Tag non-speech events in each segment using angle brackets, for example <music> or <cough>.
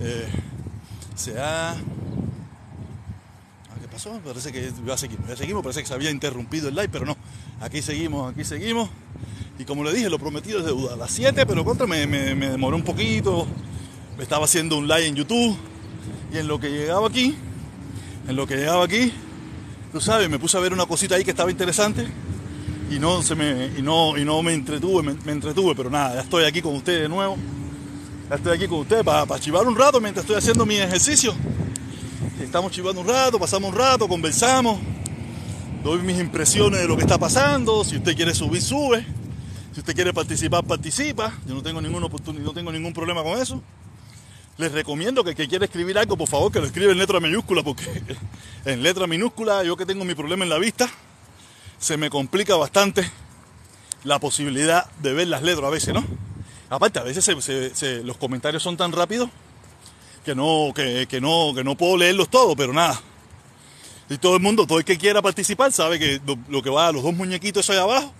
Eh, se ha... ¿Qué pasó? Parece que ya seguimos, ya seguimos, parece que se había interrumpido el live, pero no. Aquí seguimos, aquí seguimos. Y como le dije, lo prometido es deuda. A las 7, pero contra me, me, me demoró un poquito. Estaba haciendo un live en YouTube. Y en lo que llegaba aquí, en lo que llegaba aquí, tú sabes, me puse a ver una cosita ahí que estaba interesante y no se me y no y no me entretuve, me, entretuve, pero nada, ya estoy aquí con ustedes de nuevo. Estoy aquí con ustedes para, chivar un rato mientras estoy haciendo mi ejercicio. Estamos chivando un rato, pasamos un rato, conversamos, doy mis impresiones de lo que está pasando. Si usted quiere subir, sube. Si usted quiere participar, participa. Yo no tengo ninguna oportunidad, no tengo ningún problema con eso les recomiendo que el que quiera escribir algo, por favor, que lo escriba en letra minúscula, porque <laughs> en letra minúscula, yo que tengo mi problema en la vista, se me complica bastante la posibilidad de ver las letras a veces, ¿no? Aparte, a veces los comentarios son tan rápidos que no, que, no, que no puedo leerlos todos, pero nada. Y todo el mundo, todo el que quiera participar, sabe que lo, que va a los dos muñequitos ahí abajo,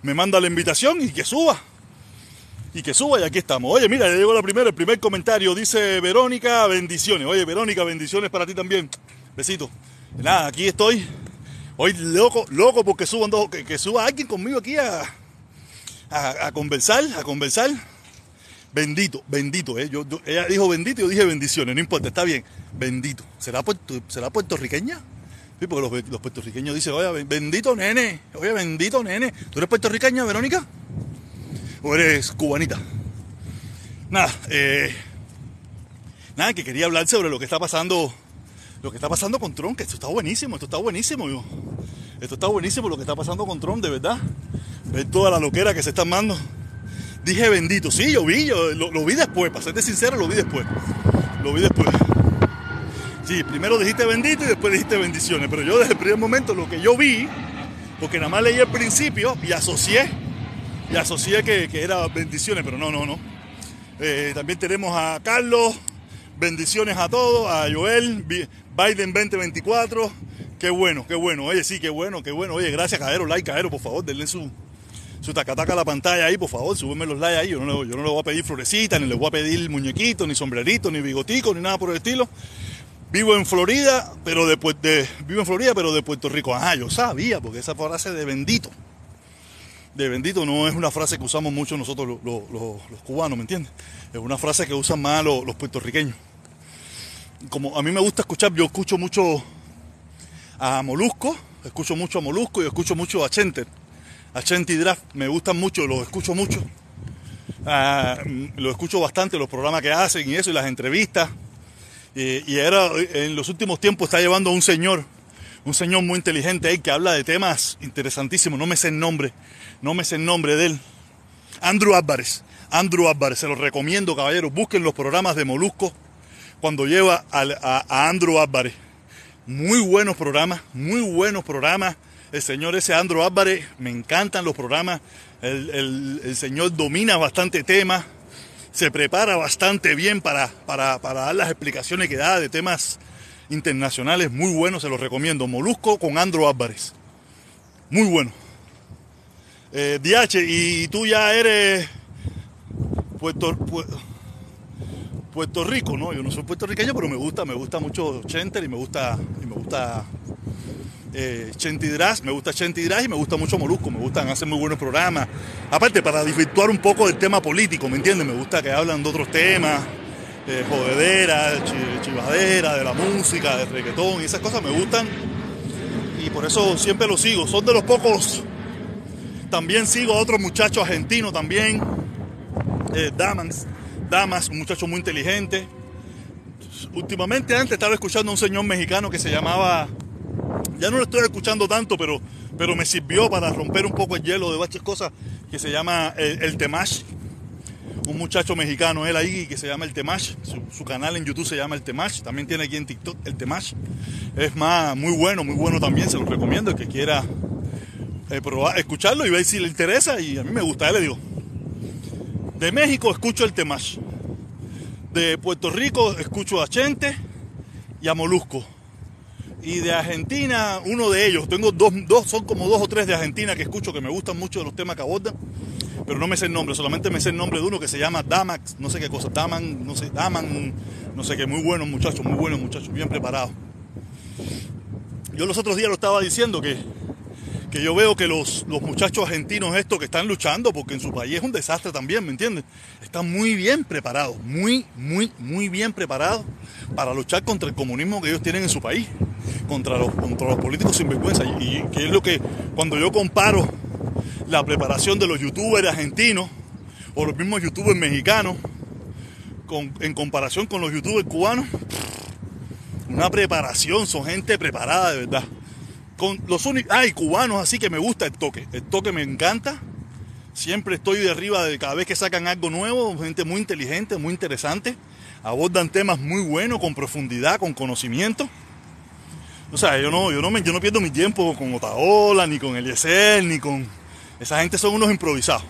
me manda la invitación y que suba y que suba y aquí estamos. Oye, mira, ya llegó la primera, el primer comentario. Dice Verónica, bendiciones. Oye, Verónica, bendiciones para ti también. Besito. Nada, aquí estoy. Hoy loco, loco porque suban dos, que, suba alguien conmigo aquí a, a, conversar, a conversar. Bendito, bendito, ¿eh? Yo, ella dijo bendito y yo dije bendiciones, no importa, está bien. Bendito. ¿Será, será puertorriqueña? Sí, porque los, los puertorriqueños dicen, oye, bendito nene, oye, bendito nene. ¿Tú eres puertorriqueña, Verónica? o eres cubanita. Nada, eh, nada, que quería hablar sobre lo que está pasando, lo que está pasando con Trump, que esto está buenísimo, esto está buenísimo, yo. Esto está buenísimo lo que está pasando con Trump, de verdad. Ver toda la loquera que se está dando. Dije bendito, sí, yo vi, yo lo, vi después, para serte sincero, lo vi después. Lo vi después. Sí, primero dijiste bendito y después dijiste bendiciones, pero yo desde el primer momento lo que yo vi, porque nada más leí el principio y asocié y asocié que, que era bendiciones, pero no, no, no. Eh, también tenemos a Carlos, bendiciones a todos, a Joel, Biden 2024. Qué bueno, qué bueno. Oye, sí, qué bueno, qué bueno. Oye, gracias, Cadero, like, Cadero, por favor, denle su, su tacataca a la pantalla ahí, por favor, súbenme los likes ahí. Yo no, yo no le voy a pedir florecitas, ni le voy a pedir muñequitos, ni sombreritos, ni bigoticos, ni nada por el estilo. Vivo en Florida, pero de, de, vivo en Florida, pero de Puerto Rico. Ah, yo sabía, porque esa frase de bendito de bendito no es una frase que usamos mucho nosotros los, cubanos, ¿me entiendes? Es una frase que usan más los, puertorriqueños. Como a mí me gusta escuchar, yo escucho mucho a Molusco, escucho mucho a Molusco y escucho mucho a Chenter, a Chente Draft, me gustan mucho, los escucho mucho. Ah, lo escucho bastante, los programas que hacen y eso, y las entrevistas. Y, y era, en los últimos tiempos está llevando a un señor, un señor muy inteligente ahí que habla de temas interesantísimos, no me sé el nombre, no me sé el nombre de él. Andrew Álvarez. Andrew Álvarez, se los recomiendo, caballeros. Busquen los programas de Molusco cuando lleva a, Andrew Álvarez. Muy buenos programas, muy buenos programas. El señor ese Andrew Álvarez, me encantan los programas. El, señor domina bastante temas, se prepara bastante bien para, para, para dar las explicaciones que da de temas internacionales muy buenos, se los recomiendo. Molusco con Andrew Álvarez. Muy bueno. Eh, DH, y tú ya eres Puerto, Puerto Rico, ¿no? Yo no soy puertorriqueño, pero me gusta, me gusta mucho Chenter y me gusta, y me gusta eh, me gusta Chentidras y me gusta mucho Molusco, me gustan, hacen muy buenos programas. Aparte, para desvirtuar un poco del tema político, ¿me entiendes? Me gusta que hablan de otros temas, de jodedera, de chivadera, de la música, de reggaetón y esas cosas me gustan. Y por eso siempre los sigo. Son de los pocos también sigo a otro muchacho argentino también, eh, Damas, Damas, un muchacho muy inteligente. Últimamente antes estaba escuchando a un señor mexicano que se llamaba, ya no lo estoy escuchando tanto, pero, pero me sirvió para romper un poco el hielo de varias cosas, que se llama El, Temash. Un muchacho mexicano, él ahí, que se llama El Temash. Su, canal en YouTube se llama El Temash. También tiene aquí en TikTok El Temash. Es más, muy bueno, muy bueno también. Se lo recomiendo. El que quiera eh, escucharlo y ver si le interesa y a mí me gusta, le digo. De México escucho el Temash. De Puerto Rico escucho a Chente y a Molusco. Y de Argentina, uno de ellos, tengo dos, dos, son como dos o tres de Argentina que escucho que me gustan mucho de los temas que abordan, pero no me sé el nombre, solamente me sé el nombre de uno que se llama Damax, no sé qué cosa, Daman, no sé, Daman, no sé qué, muy buenos muchachos, muy buenos muchachos, bien preparados. Yo los otros días lo estaba diciendo que, que yo veo que los, los muchachos argentinos estos que están luchando, porque en su país es un desastre también, ¿me entiendes? Están muy bien preparados, muy, muy, muy bien preparados para luchar contra el comunismo que ellos tienen en su país, contra los, contra los políticos sin vergüenza. Y, que es lo que, cuando yo comparo la preparación de los youtubers argentinos o los mismos youtubers mexicanos con, en comparación con los youtubers cubanos, una preparación, son gente preparada de verdad. Con los únicos, hay cubanos así que me gusta el toque, el toque me encanta. Siempre estoy de arriba de cada vez que sacan algo nuevo, gente muy inteligente, muy interesante. Abordan temas muy buenos, con profundidad, con conocimiento. O sea, yo no, yo no, me, yo no pierdo mi tiempo con Otaola, ni con Eliezer, ni con... Esa gente son unos improvisados.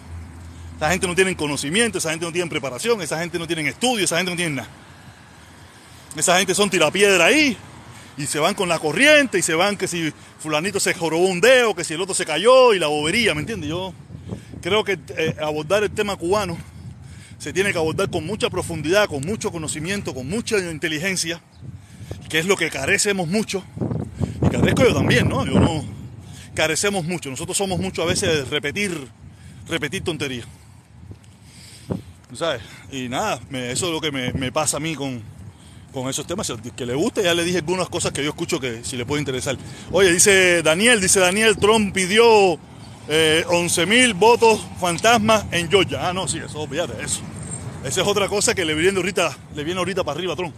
Esa gente no tiene conocimiento, esa gente no tiene preparación, esa gente no tiene estudio, esa gente no tiene nada. Esa gente son tirapiedra ahí y se van con la corriente y se van que si fulanito se jorobó un dedo, que si el otro se cayó y la bobería, ¿me entiendes? Yo creo que eh, abordar el tema cubano se tiene que abordar con mucha profundidad, con mucho conocimiento, con mucha inteligencia, que es lo que carecemos mucho. Y carezco yo también, ¿no? Yo no carecemos mucho. Nosotros somos mucho a veces de repetir, repetir tonterías. ¿Sabes? Y nada, eso es lo que me, pasa a mí con, con esos temas. Que le guste, ya le dije algunas cosas que yo escucho que si le puede interesar. Oye, dice Daniel, dice Daniel, Trump pidió eh, 11 mil votos fantasmas en Georgia. Ah, no, sí, eso, fíjate, eso. Esa es otra cosa que le viene ahorita, le viene ahorita para arriba a Trump.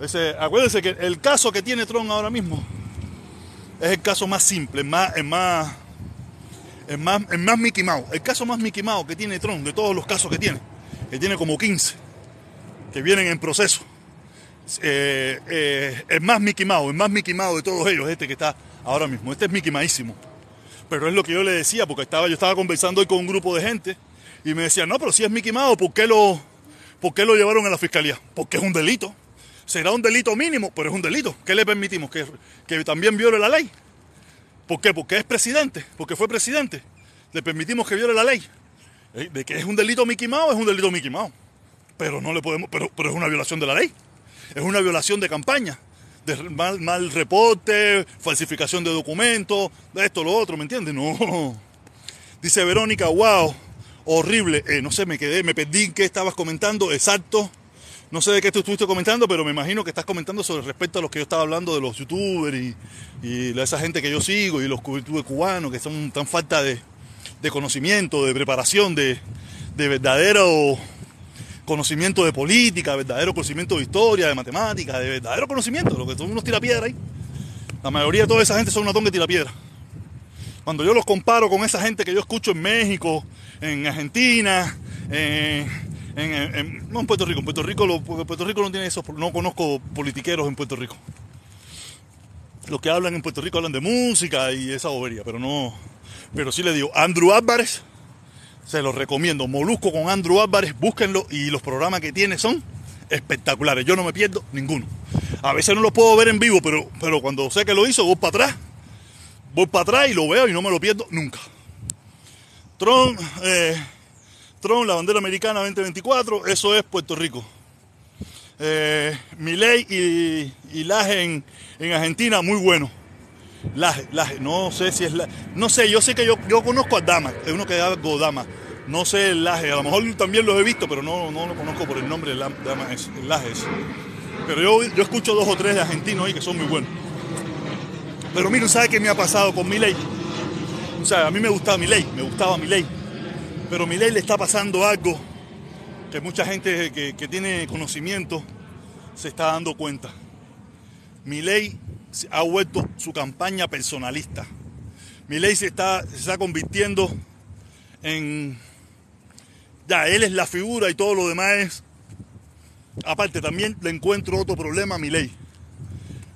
Ese, acuérdense que el caso que tiene Trump ahora mismo es el caso más simple, es más, es más, es más, es más Mickey. El caso más Mickey que tiene Trump de todos los casos que tiene que tiene como 15, que vienen en proceso. Eh, eh, es más Mickey Mouse, es más Mickey de todos ellos, este que está ahora mismo. Este es Mickey Maísimo. Pero es lo que yo le decía, porque estaba, yo estaba conversando hoy con un grupo de gente y me decían, no, pero si es Mickey Mouse, ¿por qué lo, por qué lo llevaron a la fiscalía? Porque es un delito. Será un delito mínimo, pero es un delito. ¿Qué le permitimos? ¿Que, que también viole la ley? ¿Por qué? Porque es presidente, porque fue presidente. Le permitimos que viole la ley. Eh, de que es un delito Mickey es un delito Mickey. Pero no le podemos, pero, pero es una violación de la ley. Es una violación de campaña. De mal, reporte, falsificación de documentos, de esto, lo otro, ¿me entiendes? No. Dice Verónica, wow, horrible. Eh, no sé, me quedé, me perdí qué estabas comentando, exacto. No sé de qué tú estuviste comentando, pero me imagino que estás comentando sobre respecto a los que yo estaba hablando de los youtubers y, y esa gente que yo sigo y los youtubers cubanos que son tan falta de, de conocimiento, de preparación, de, verdadero conocimiento de política, verdadero conocimiento de historia, de matemática, de verdadero conocimiento, lo que son unos tirapiedras ahí. La mayoría de toda esa gente son una tonga de tirapiedra. Cuando yo los comparo con esa gente que yo escucho en México, en Argentina, en, no en Puerto Rico, en Puerto Rico, Puerto Rico no tiene eso, no conozco politiqueros en Puerto Rico. Los que hablan en Puerto Rico hablan de música y esa bobería, pero no, pero sí le digo, Andrew Álvarez, se lo recomiendo. Molusco con Andrew Álvarez, búsquenlo y los programas que tiene son espectaculares. Yo no me pierdo ninguno. A veces no lo puedo ver en vivo, pero, pero cuando sé que lo hizo, voy para atrás. Voy para atrás y lo veo y no me lo pierdo nunca. Tron, eh, Tron, la bandera americana 2024, eso es Puerto Rico. Eh, Miley y, y Laje en, en Argentina, muy bueno. Laje, Laje, no sé si es la, no sé, yo sé que yo, yo conozco a Dama, es uno que da Godama, no sé el Laje, a lo mejor también los he visto, pero no, no lo conozco por el nombre de Dama, es, el Laje. Pero yo, yo escucho dos o tres de argentinos ahí que son muy buenos. Pero mira, ¿sabe qué me ha pasado con mi ley? O sea, a mí me gustaba mi ley, me gustaba mi ley. Pero mi ley le está pasando algo que mucha gente que, que tiene conocimiento se está dando cuenta. Mi ley ha vuelto su campaña personalista. Milei se está, se está convirtiendo en... Ya, él es la figura y todo lo demás es... Aparte, también le encuentro otro problema a Milei.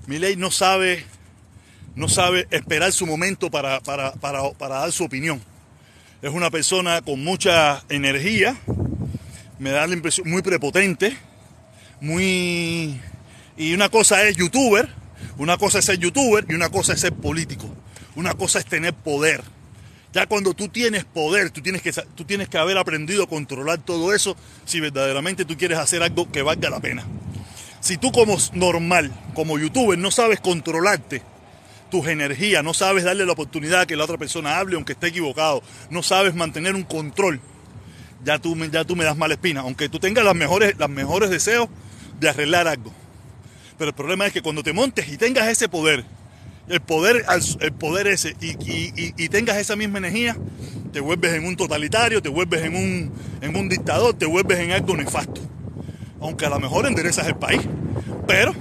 Milei no sabe, no sabe esperar su momento para, para, para, para dar su opinión. Es una persona con mucha energía, me da la impresión muy prepotente, muy... Y una cosa es youtuber, una cosa es ser youtuber y una cosa es ser político. Una cosa es tener poder. Ya cuando tú tienes poder, tú tienes que, tú tienes que haber aprendido a controlar todo eso si verdaderamente tú quieres hacer algo que valga la pena. Si tú como normal, como youtuber, no sabes controlarte tus energías, no sabes darle la oportunidad a que la otra persona hable aunque esté equivocado, no sabes mantener un control, ya tú, ya tú me das mala espina, aunque tú tengas las mejores, los mejores deseos de arreglar algo. Pero el problema es que cuando te montes y tengas ese poder, el poder, el poder ese, y, tengas esa misma energía, te vuelves en un totalitario, te vuelves en un, en un dictador, te vuelves en algo nefasto. Aunque a lo mejor enderezas el país. Pero,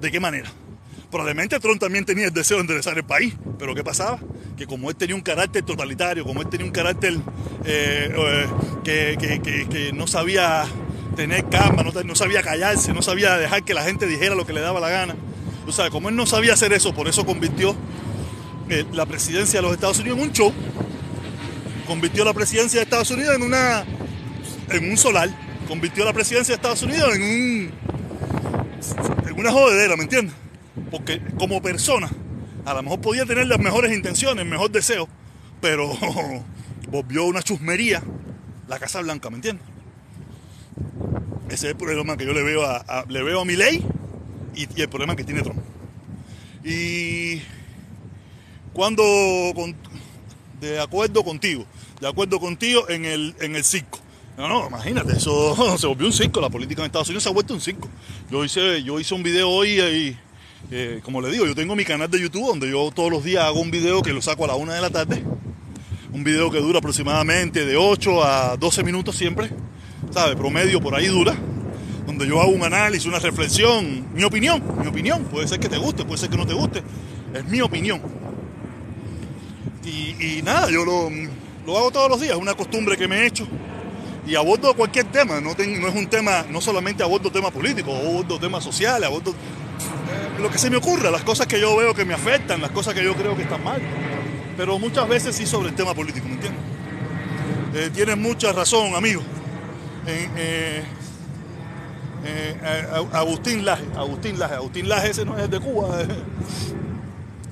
¿de qué manera? Probablemente Trump también tenía el deseo de enderezar el país, pero ¿qué pasaba? Que como él tenía un carácter totalitario, como él tenía un carácter eh, eh, que, no sabía tener calma, no, sabía callarse, no sabía dejar que la gente dijera lo que le daba la gana. O sea, como él no sabía hacer eso, por eso convirtió eh, la presidencia de los Estados Unidos en un show. Convirtió la presidencia de Estados Unidos en una en un solar. Convirtió la presidencia de Estados Unidos en un en una jodedera, ¿me entiendes? Porque como persona, a lo mejor podía tener las mejores intenciones, el mejor deseo, pero <laughs> volvió una chusmería la Casa Blanca, ¿me entiendes? Ese es el problema que yo le veo a, le veo a mi ley y, el problema que tiene Trump. Y cuando, de acuerdo contigo, de acuerdo contigo en el, en el circo. No, no, imagínate, eso <laughs> se volvió un circo, la política en Estados Unidos se ha vuelto un circo. Yo hice, yo hice un video hoy y eh, como le digo, yo tengo mi canal de YouTube donde yo todos los días hago un video que lo saco a la una de la tarde. Un video que dura aproximadamente de 8 a 12 minutos siempre. ¿Sabe? Promedio por ahí dura. Donde yo hago un análisis, una reflexión, mi opinión, mi opinión. Puede ser que te guste, puede ser que no te guste. Es mi opinión. Y, nada, yo lo, lo, hago todos los días, es una costumbre que me he hecho. Y abordo cualquier tema, no, es un tema, no solamente abordo temas políticos, abordo temas sociales, abordo lo que se me ocurra, las cosas que yo veo que me afectan, las cosas que yo creo que están mal. Pero muchas veces sí sobre el tema político, ¿me entiendes? Eh, tienes mucha razón, amigo. Eh, eh, Agustín Laje, Agustín Laje, Agustín Laje ese no es de Cuba. <laughs>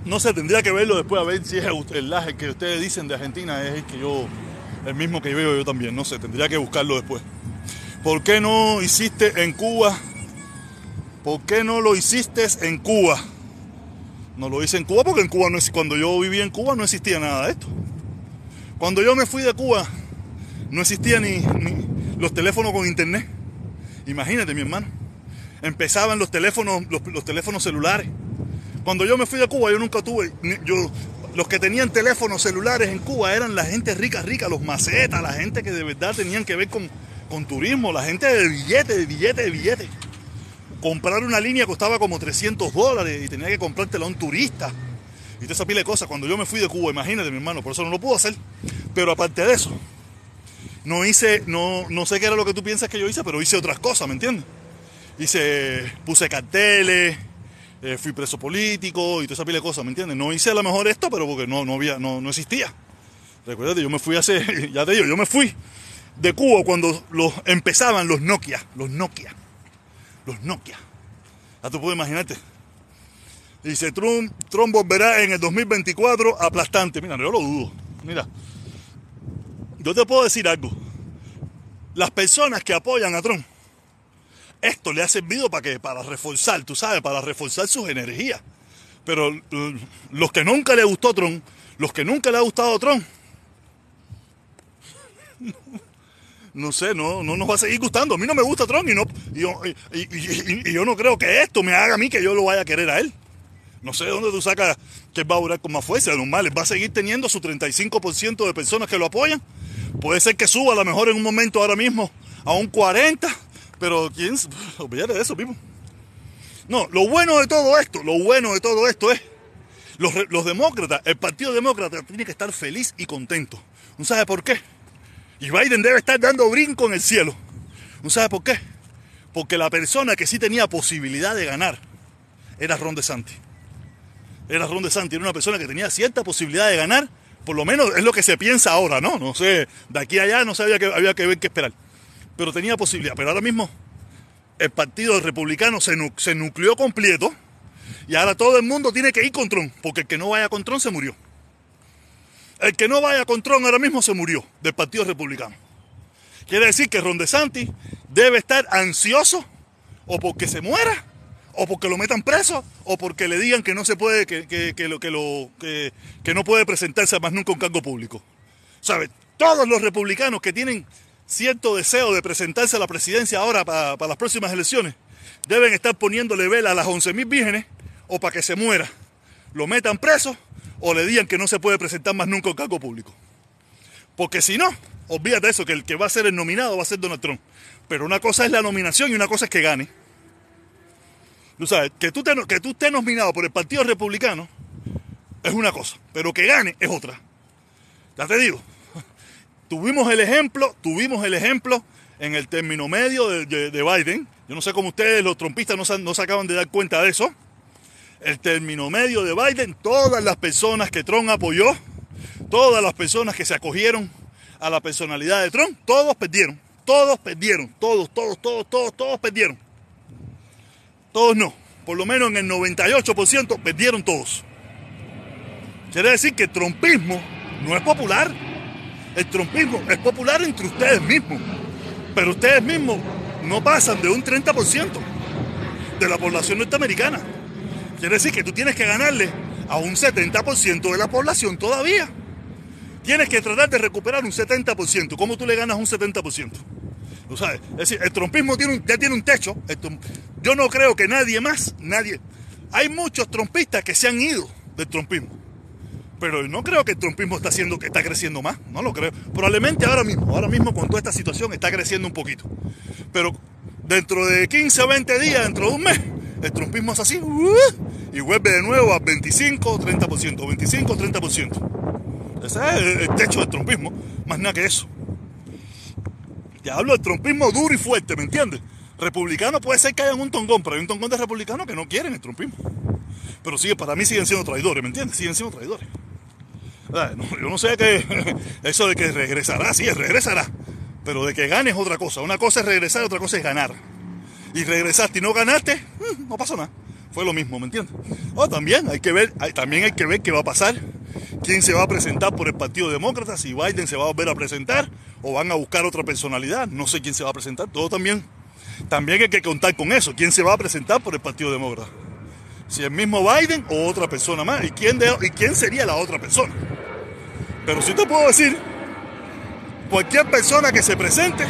No sé, tendría que verlo después a ver si es el Laje que ustedes dicen de Argentina es el que yo, el mismo que veo yo también, no sé, tendría que buscarlo después. ¿Por qué no hiciste en Cuba ¿por qué no lo hiciste en Cuba? No lo hice en Cuba porque en Cuba no cuando yo vivía en Cuba no existía nada de esto. Cuando yo me fui de Cuba no existía ni, los teléfonos con internet. Imagínate mi hermano. Empezaban los teléfonos, los, teléfonos celulares. Cuando yo me fui de Cuba yo nunca tuve, yo, los que tenían teléfonos celulares en Cuba eran la gente rica, rica, los macetas, la gente que de verdad tenían que ver con, con turismo, la gente de billete, de billete, de billete comprar una línea costaba como 300 dólares y tenía que comprártela a un turista. Y toda esa pila de cosas. Cuando yo me fui de Cuba, imagínate, mi hermano, por eso no lo pude hacer. Pero aparte de eso, no hice, no, no sé qué era lo que tú piensas que yo hice, pero hice otras cosas, ¿me entiendes? Hice, puse carteles, eh, fui preso político y toda esa pila de cosas, ¿me entiendes? No hice a lo mejor esto, pero porque no, no había, no, no existía. Recuerda, yo me fui hace, <laughs> ya te digo, yo me fui de Cuba cuando los, empezaban los Nokia, los Nokia los Nokia. Ya tú puedes imaginarte. Dice, Trump, Trump volverá en el 2024 aplastante. Mira, yo lo dudo. Mira, yo te puedo decir algo. Las personas que apoyan a Trump, esto le ha servido para que para reforzar, tú sabes, para reforzar sus energías. Pero mm, los que nunca le gustó Trump, los que nunca le ha gustado Trump, <laughs> no sé, no, no nos va a seguir gustando. A mí no me gusta Trump y, no, y, yo no creo que esto me haga a mí que yo lo vaya a querer a él. No sé de dónde tú sacas que él va a durar con más fuerza. Normal, va a seguir teniendo su 35% de personas que lo apoyan. Puede ser que suba a lo mejor en un momento ahora mismo a un 40%, pero quién, <laughs> olvídate de eso, mismo. No, lo bueno de todo esto, lo bueno de todo esto es los, los demócratas, el Partido Demócrata tiene que estar feliz y contento. ¿No sabe por qué? Y Biden debe estar dando brinco en el cielo. ¿No sabe por qué? Porque la persona que sí tenía posibilidad de ganar era Ron DeSantis. Era Ron DeSantis, era una persona que tenía cierta posibilidad de ganar, por lo menos es lo que se piensa ahora, ¿no? No sé, de aquí a allá no sabía que había que ver qué esperar. Pero tenía posibilidad. Pero ahora mismo el partido republicano se, se nucleó completo y ahora todo el mundo tiene que ir con Trump, porque el que no vaya con Trump se murió. El que no vaya con Trump ahora mismo se murió del Partido Republicano. Quiere decir que Ron DeSantis debe estar ansioso o porque se muera, o porque lo metan preso, o porque le digan que no se puede, que, que, que, no puede presentarse más nunca un cargo público. ¿Sabes? Todos los republicanos que tienen cierto deseo de presentarse a la presidencia ahora para, las próximas elecciones, deben estar poniéndole vela a las 11.000 vírgenes o para que se muera. Lo metan preso o le digan que no se puede presentar más nunca un cargo público. Porque si no, olvídate eso, que el que va a ser el nominado va a ser Donald Trump. Pero una cosa es la nominación y una cosa es que gane. Tú sabes, que tú, que tú estés nominado por el Partido Republicano es una cosa, pero que gane es otra. Ya te digo, <laughs> tuvimos el ejemplo, tuvimos el ejemplo en el término medio de, Biden. Yo no sé cómo ustedes, los trompistas, no se, no se acaban de dar cuenta de eso. El término medio de Biden, todas las personas que Trump apoyó, todas las personas que se acogieron a la personalidad de Trump, todos perdieron. Todos perdieron. Todos, todos, todos, todos, todos perdieron. Todos no. Por lo menos en el 98% perdieron todos. Quiere decir que el trompismo no es popular. El trompismo es popular entre ustedes mismos. Pero ustedes mismos no pasan de un 30% de la población norteamericana. Quiere decir que tú tienes que ganarle a un 70% de la población todavía. Tienes que tratar de recuperar un 70%. ¿Cómo tú le ganas un 70%? Es decir, el trompismo ya tiene un techo. Yo no creo que nadie más, nadie. Hay muchos trompistas que se han ido del trompismo. Pero no creo que el trompismo está haciendo que está creciendo más. No lo creo. Probablemente ahora mismo, ahora mismo con toda esta situación está creciendo un poquito. Pero dentro de 15 o 20 días, dentro de un mes, el trompismo es así. Uh, y vuelve de nuevo a 25 30%. 25 30%. Ese es el techo del trompismo. Más nada que eso. Te hablo del trompismo duro y fuerte, ¿me entiendes? Republicano puede ser que haya un tongón, pero hay un tongón de republicanos que no quieren el trompismo. Pero sigue, para mí siguen siendo traidores, ¿me entiendes? Siguen siendo traidores. yo no sé qué. <laughs> Eso de que regresará, sí, regresará. Pero de que gane es otra cosa. Una cosa es regresar, otra cosa es ganar. Y regresaste y no ganaste, mm, no pasó nada. Fue lo mismo, ¿me entiendes? O también hay que ver, también hay que ver qué va a pasar quién se va a presentar por el Partido Demócrata, si Biden se va a volver a presentar o van a buscar otra personalidad, no sé quién se va a presentar, todo también. También hay que contar con eso, quién se va a presentar por el Partido Demócrata. Si el mismo Biden o otra persona más, y quién, y quién sería la otra persona. Pero si te puedo decir, cualquier persona que se presente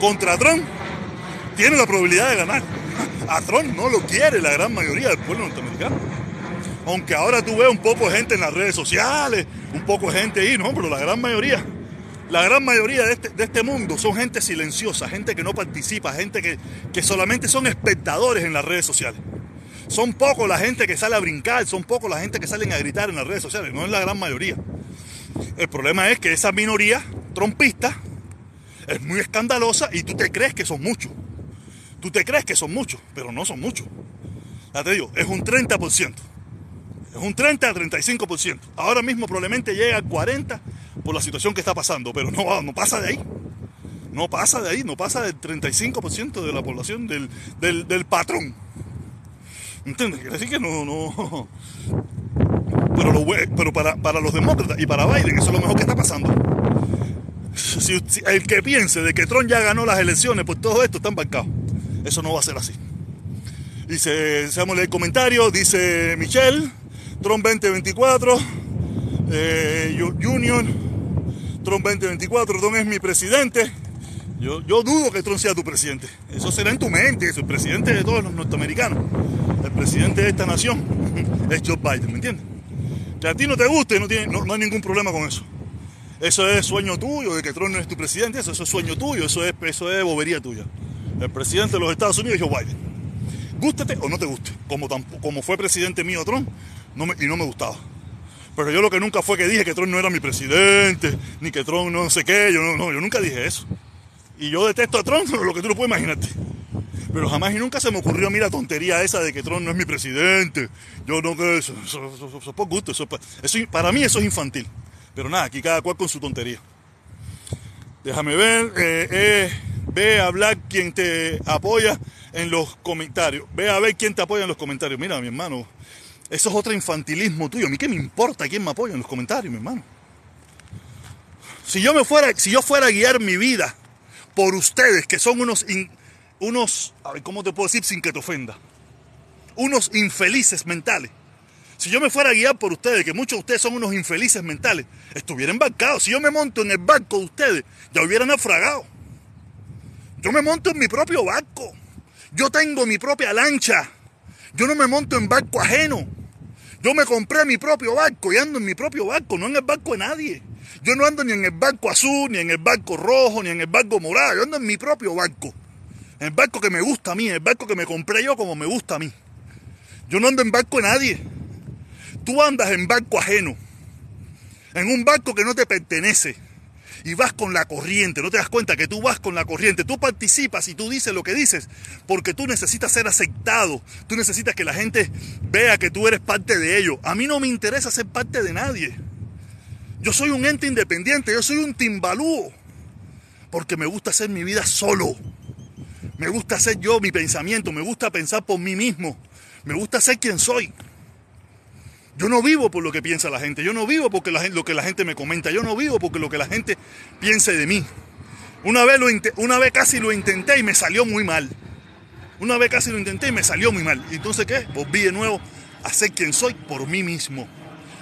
contra Trump tiene la probabilidad de ganar. A Trump no lo quiere la gran mayoría del pueblo norteamericano. Aunque ahora tú ves un poco de gente en las redes sociales, un poco de gente ahí, no, pero la gran mayoría, la gran mayoría de este, de este mundo son gente silenciosa, gente que no participa, gente que, que solamente son espectadores en las redes sociales. Son pocos la gente que sale a brincar, son pocos la gente que salen a gritar en las redes sociales, no es la gran mayoría. El problema es que esa minoría trompista es muy escandalosa y tú te crees que son muchos. Tú te crees que son muchos, pero no son muchos. Ya te digo, es un 30%. Es un 30 a 35%. Ahora mismo probablemente llega al 40% por la situación que está pasando, pero no, no pasa de ahí. No pasa de ahí, no pasa del 35% de la población del, del, patrón. ¿Entiendes? Quiere decir que no, no. Pero, pero para, para, los demócratas y para Biden, eso es lo mejor que está pasando. Si, el que piense de que Trump ya ganó las elecciones, pues todo esto está embarcado. Eso no va a ser así. Dice, seamos el comentario, dice Michelle. Trump 2024, eh, Union, Trump 2024, Trump es mi presidente. Yo, yo dudo que Trump sea tu presidente. Eso será en tu mente, eso, el presidente de todos los norteamericanos. El presidente de esta nación <laughs> es Joe Biden, ¿me entiendes? Que a ti no te guste, no, tiene, no, hay ningún problema con eso. Eso es sueño tuyo, de que Trump no es tu presidente, eso, eso es sueño tuyo, eso es, eso es bobería tuya. El presidente de los Estados Unidos es Joe Biden. Gústete o no te guste, como, como fue presidente mío Trump, y no me gustaba. Pero yo lo que nunca fue que dije que Trump no era mi presidente, ni que Trump no sé qué, yo no, yo nunca dije eso. Y yo detesto a Trump, <laughs> lo que tú no puedes imaginarte. Pero jamás y nunca se me ocurrió a mí la tontería esa de que Trump no es mi presidente. Yo no, que eso, eso, es por gusto, eso, para mí eso es infantil. Pero nada, aquí cada cual con su tontería. Déjame ver, eh, eh, ve a hablar quien te apoya en los comentarios. Ve a ver quién te apoya en los comentarios. Mira, mi hermano, eso es otro infantilismo tuyo. A mí qué me importa quién me apoya en los comentarios, mi hermano. Si yo me fuera, si yo fuera a guiar mi vida por ustedes, que son unos unos, ¿cómo te puedo decir sin que te ofenda? Unos infelices mentales. Si yo me fuera a guiar por ustedes, que muchos de ustedes son unos infelices mentales, estuviera embarcado. Si yo me monto en el barco de ustedes, ya hubieran naufragado. Yo me monto en mi propio barco. Yo tengo mi propia lancha. Yo no me monto en barco ajeno. Yo me compré mi propio barco y ando en mi propio barco, no en el barco de nadie. Yo no ando ni en el barco azul, ni en el barco rojo, ni en el barco morado. Yo ando en mi propio barco. El barco que me gusta a mí, el barco que me compré yo como me gusta a mí. Yo no ando en barco de nadie. Tú andas en barco ajeno. En un barco que no te pertenece. Y vas con la corriente. No te das cuenta que tú vas con la corriente. Tú participas y tú dices lo que dices. Porque tú necesitas ser aceptado. Tú necesitas que la gente vea que tú eres parte de ello. A mí no me interesa ser parte de nadie. Yo soy un ente independiente. Yo soy un timbalúo. Porque me gusta hacer mi vida solo. Me gusta hacer yo mi pensamiento. Me gusta pensar por mí mismo. Me gusta ser quien soy. Yo no vivo por lo que piensa la gente, yo no vivo porque lo que la gente me comenta, yo no vivo porque lo que la gente piense de mí. Una vez, lo, una vez casi lo intenté y me salió muy mal. Una vez casi lo intenté y me salió muy mal. Entonces, ¿qué? Volví de nuevo a ser quien soy por mí mismo.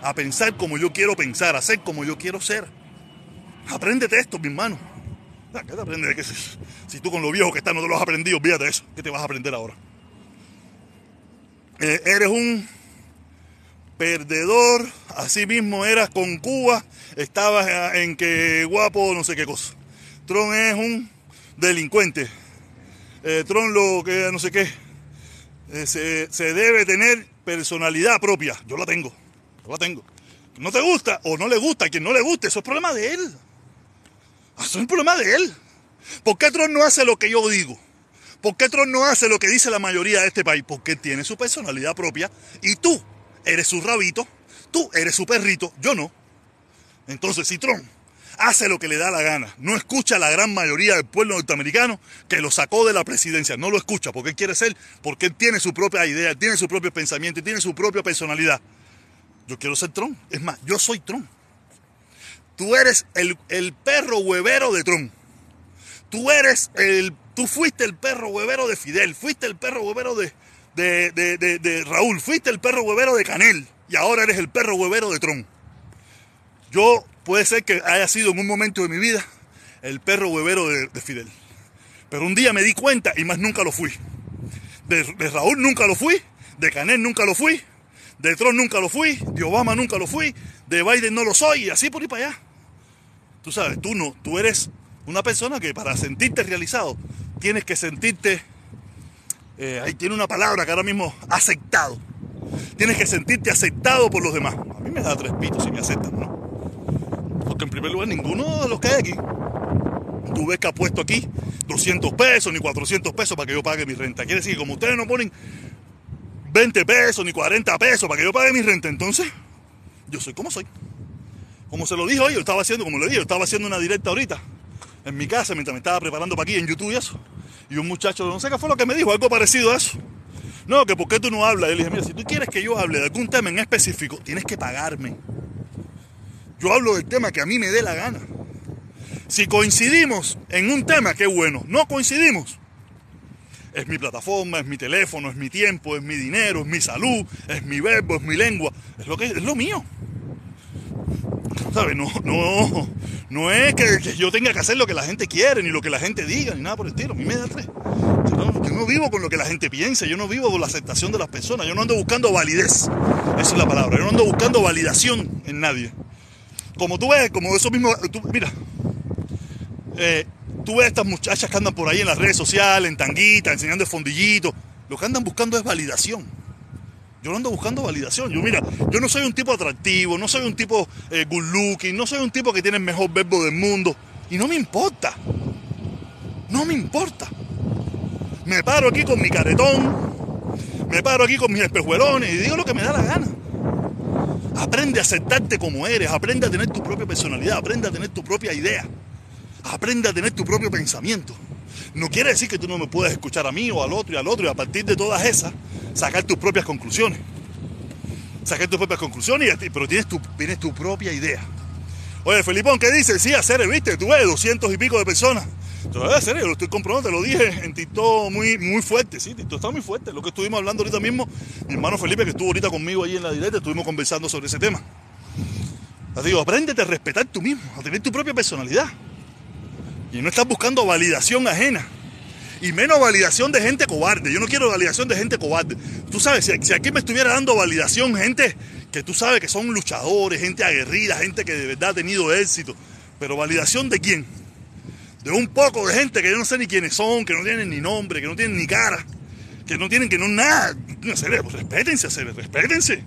A pensar como yo quiero pensar, a ser como yo quiero ser. Apréndete esto, mi hermano. Ah, ¿Qué te aprendes? Que si, tú con lo viejo que estás no te lo has aprendido, olvídate eso. ¿Qué te vas a aprender ahora? Eh, eres un perdedor, así mismo eras con Cuba, estabas en que guapo, no sé qué cosa. Tron es un delincuente. Eh, Tron lo que no sé qué. Eh, se, debe tener personalidad propia. Yo la tengo. Yo la tengo. No te gusta o no le gusta, a quien no le guste, eso es problema de él. Eso es un problema de él. ¿Por qué Tron no hace lo que yo digo? ¿Por qué Tron no hace lo que dice la mayoría de este país? Porque tiene su personalidad propia y tú eres su rabito, tú eres su perrito, yo no. Entonces, si Trump hace lo que le da la gana, no escucha a la gran mayoría del pueblo norteamericano que lo sacó de la presidencia, no lo escucha porque quiere ser, porque él tiene su propia idea, tiene su propio pensamiento tiene su propia personalidad. Yo quiero ser Trump, es más, yo soy Trump. Tú eres el, el perro huevero de Trump. Tú eres el, tú fuiste el perro huevero de Fidel, fuiste el perro huevero de, de, Raúl, fuiste el perro huevero de Canel y ahora eres el perro huevero de Tron. Yo puede ser que haya sido en un momento de mi vida el perro huevero de, Fidel. Pero un día me di cuenta y más nunca lo fui. De, Raúl nunca lo fui, de Canel nunca lo fui, de Tron nunca lo fui, de Obama nunca lo fui, de Biden no lo soy y así por ahí para allá. Tú sabes, tú no, tú eres una persona que para sentirte realizado tienes que sentirte eh, ahí tiene una palabra que ahora mismo, aceptado. Tienes que sentirte aceptado por los demás. A mí me da tres pitos si me aceptan, ¿no? Porque en primer lugar, ninguno de los que hay aquí, tú ves que ha puesto aquí 200 pesos ni 400 pesos para que yo pague mi renta. Quiere decir que como ustedes no ponen 20 pesos ni 40 pesos para que yo pague mi renta, entonces yo soy como soy. Como se lo dijo hoy, yo estaba haciendo, como le dije, yo estaba haciendo una directa ahorita en mi casa mientras me estaba preparando para aquí en YouTube y eso. Y un muchacho, no sé qué fue lo que me dijo, algo parecido a eso. No, que por qué tú no hablas. Y le dije, mira, si tú quieres que yo hable de algún tema en específico, tienes que pagarme. Yo hablo del tema que a mí me dé la gana. Si coincidimos en un tema, qué bueno. No coincidimos. Es mi plataforma, es mi teléfono, es mi tiempo, es mi dinero, es mi salud, es mi verbo, es mi lengua. Es lo, que, es lo mío. ¿Sabes? No, no, no es que, yo tenga que hacer lo que la gente quiere, ni lo que la gente diga, ni nada por el estilo. A mí me da tres. Yo no, vivo con lo que la gente piensa, yo no vivo con la aceptación de las personas, yo no ando buscando validez. Esa es la palabra. Yo no ando buscando validación en nadie. Como tú ves, como eso mismo, mira, eh, tú ves estas muchachas que andan por ahí en las redes sociales, en tanguita, enseñando el fondillito. Lo que andan buscando es validación. Yo ando buscando validación. Yo, mira, yo no soy un tipo atractivo, no soy un tipo eh, good looking, no soy un tipo que tiene el mejor verbo del mundo. Y no me importa. No me importa. Me paro aquí con mi caretón, me paro aquí con mis espejuelones y digo lo que me da la gana. Aprende a aceptarte como eres, aprende a tener tu propia personalidad, aprende a tener tu propia idea, aprende a tener tu propio pensamiento. No quiere decir que tú no me puedas escuchar a mí o al otro y al otro y a partir de todas esas sacar tus propias conclusiones. Sacar tus propias conclusiones, pero tienes tu, tienes tu propia idea. Oye, Felipón, ¿qué dices? Sí, hacer, viste, tú ves, doscientos y pico de personas. En serio, lo estoy comprobando, te lo dije en TikTok muy, muy fuerte, sí, TikTok está muy fuerte. Lo que estuvimos hablando ahorita mismo, mi hermano Felipe, que estuvo ahorita conmigo ahí en la directa, estuvimos conversando sobre ese tema. Así digo, apréndete a respetar tú mismo, a tener tu propia personalidad. Y no estás buscando validación ajena. Y menos validación de gente cobarde. Yo no quiero validación de gente cobarde. Tú sabes, si, aquí me estuviera dando validación gente que tú sabes que son luchadores, gente aguerrida, gente que de verdad ha tenido éxito. Pero validación de quién? de un poco de gente que yo no sé ni quiénes son, que no tienen ni nombre, que no tienen ni cara, que no tienen que no nada. No sé, pues respétense, respétense.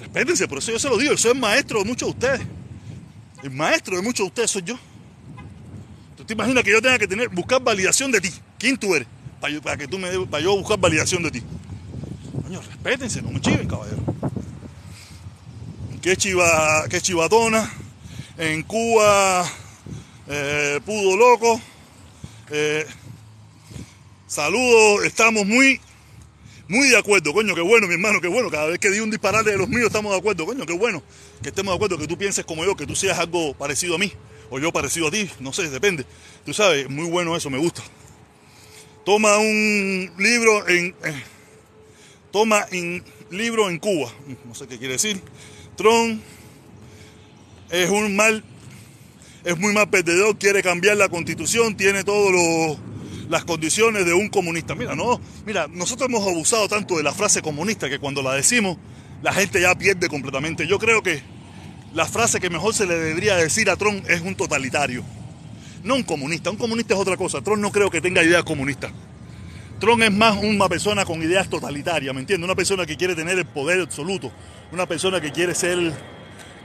Respétense, por eso yo se lo digo, yo soy maestro de muchos de ustedes. El maestro de muchos de ustedes soy yo. ¿Tú te imaginas que yo tenga que tener, buscar validación de ti? ¿Quién tú eres? Para, que tú me para yo buscar validación de ti. Coño, respétense, no me chiven, caballero. Qué chiva, qué chivatona. En Cuba eh, pudo loco. Eh, saludos, estamos muy, muy de acuerdo, coño, qué bueno, mi hermano, qué bueno. Cada vez que di un disparate de los míos estamos de acuerdo, coño, qué bueno. Que estemos de acuerdo, que tú pienses como yo, que tú seas algo parecido a mí, o yo parecido a ti, no sé, depende. Tú sabes, muy bueno eso, me gusta. Toma un libro en. Eh, toma un libro en Cuba, no sé qué quiere decir. Tron es un mal es muy mal perdedor, quiere cambiar la constitución, tiene todas las condiciones de un comunista. Mira, no, mira, nosotros hemos abusado tanto de la frase comunista que cuando la decimos, la gente ya pierde completamente. Yo creo que la frase que mejor se le debería decir a Trump es un totalitario. No un comunista, un comunista es otra cosa. Trump no creo que tenga ideas comunistas. Trump es más una persona con ideas totalitarias, ¿me entiendes? Una persona que quiere tener el poder absoluto, una persona que quiere ser,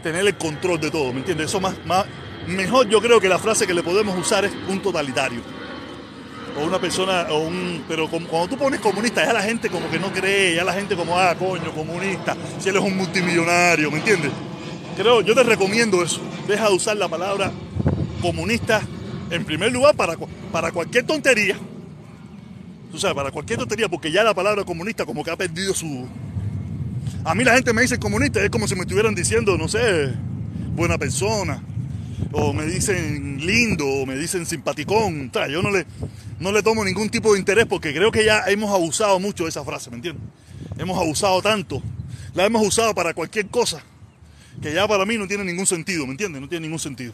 tener el control de todo, ¿me entiendes? Eso más, más, mejor yo creo que la frase que le podemos usar es un totalitario. O una persona, o un, pero cuando tú pones comunista, ya la gente como que no cree, ya la gente como, ah, coño, comunista, si él es un multimillonario, ¿me entiendes? Creo, yo te recomiendo eso. Deja de usar la palabra comunista en primer lugar para, para cualquier tontería. Tú sabes, para cualquier tontería, porque ya la palabra comunista como que ha perdido su... A mí la gente me dice comunista, es como si me estuvieran diciendo, no sé, buena persona, o me dicen lindo, o me dicen simpaticón. yo no le, no le tomo ningún tipo de interés porque creo que ya hemos abusado mucho de esa frase, ¿me entiendes? Hemos abusado tanto, la hemos usado para cualquier cosa, que ya para mí no tiene ningún sentido, ¿me entiendes? No tiene ningún sentido.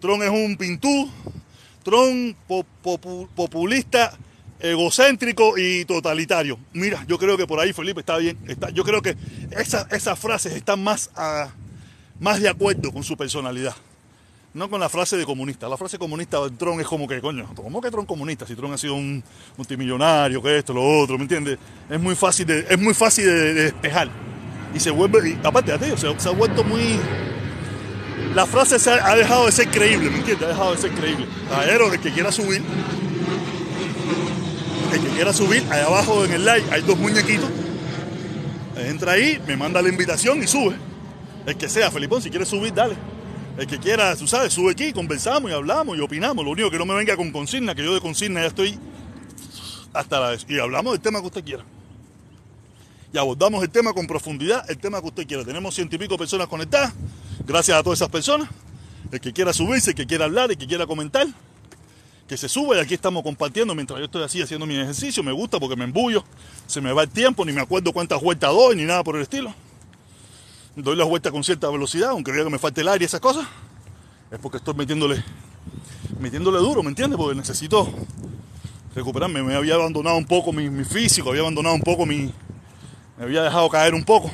Tron es un pintú, Tron populista, egocéntrico y totalitario. Mira, yo creo que por ahí Felipe está bien. Yo creo que esas frases están más a, más de acuerdo con su personalidad. No con la frase de comunista. La frase comunista de Tron es como que, coño, ¿cómo que Tron comunista? Si Tron ha sido un multimillonario, que esto, lo otro, ¿me entiendes? Es muy fácil de, es muy fácil de, despejar. Y se vuelve, y aparte de se, se ha vuelto muy. La frase se ha, dejado de ser creíble, ¿me entiendes? Ha dejado de ser creíble. Caballero, el que quiera subir, el que quiera subir, ahí abajo en el like hay dos muñequitos. Entra ahí, me manda la invitación y sube. El que sea, Felipón, si quieres subir, dale. El que quiera, tú sabes, sube aquí, conversamos y hablamos y opinamos. Lo único que no me venga con consigna, que yo de consigna ya estoy hasta la vez. Y hablamos del tema que usted quiera. Y abordamos el tema con profundidad, el tema que usted quiera. Tenemos ciento y pico personas conectadas. Gracias a todas esas personas. El que quiera subirse, el que quiera hablar, el que quiera comentar, que se suba y aquí estamos compartiendo mientras yo estoy así haciendo mi ejercicio. Me gusta porque me embullo, se me va el tiempo, ni me acuerdo cuántas vueltas doy, ni nada por el estilo doy la vuelta con cierta velocidad, aunque vea que me falte el aire y esas cosas, es porque estoy metiéndole, metiéndole duro, ¿me entiendes? Porque necesito recuperarme. Me había abandonado un poco mi, físico, había abandonado un poco mi. Me había dejado caer un poco.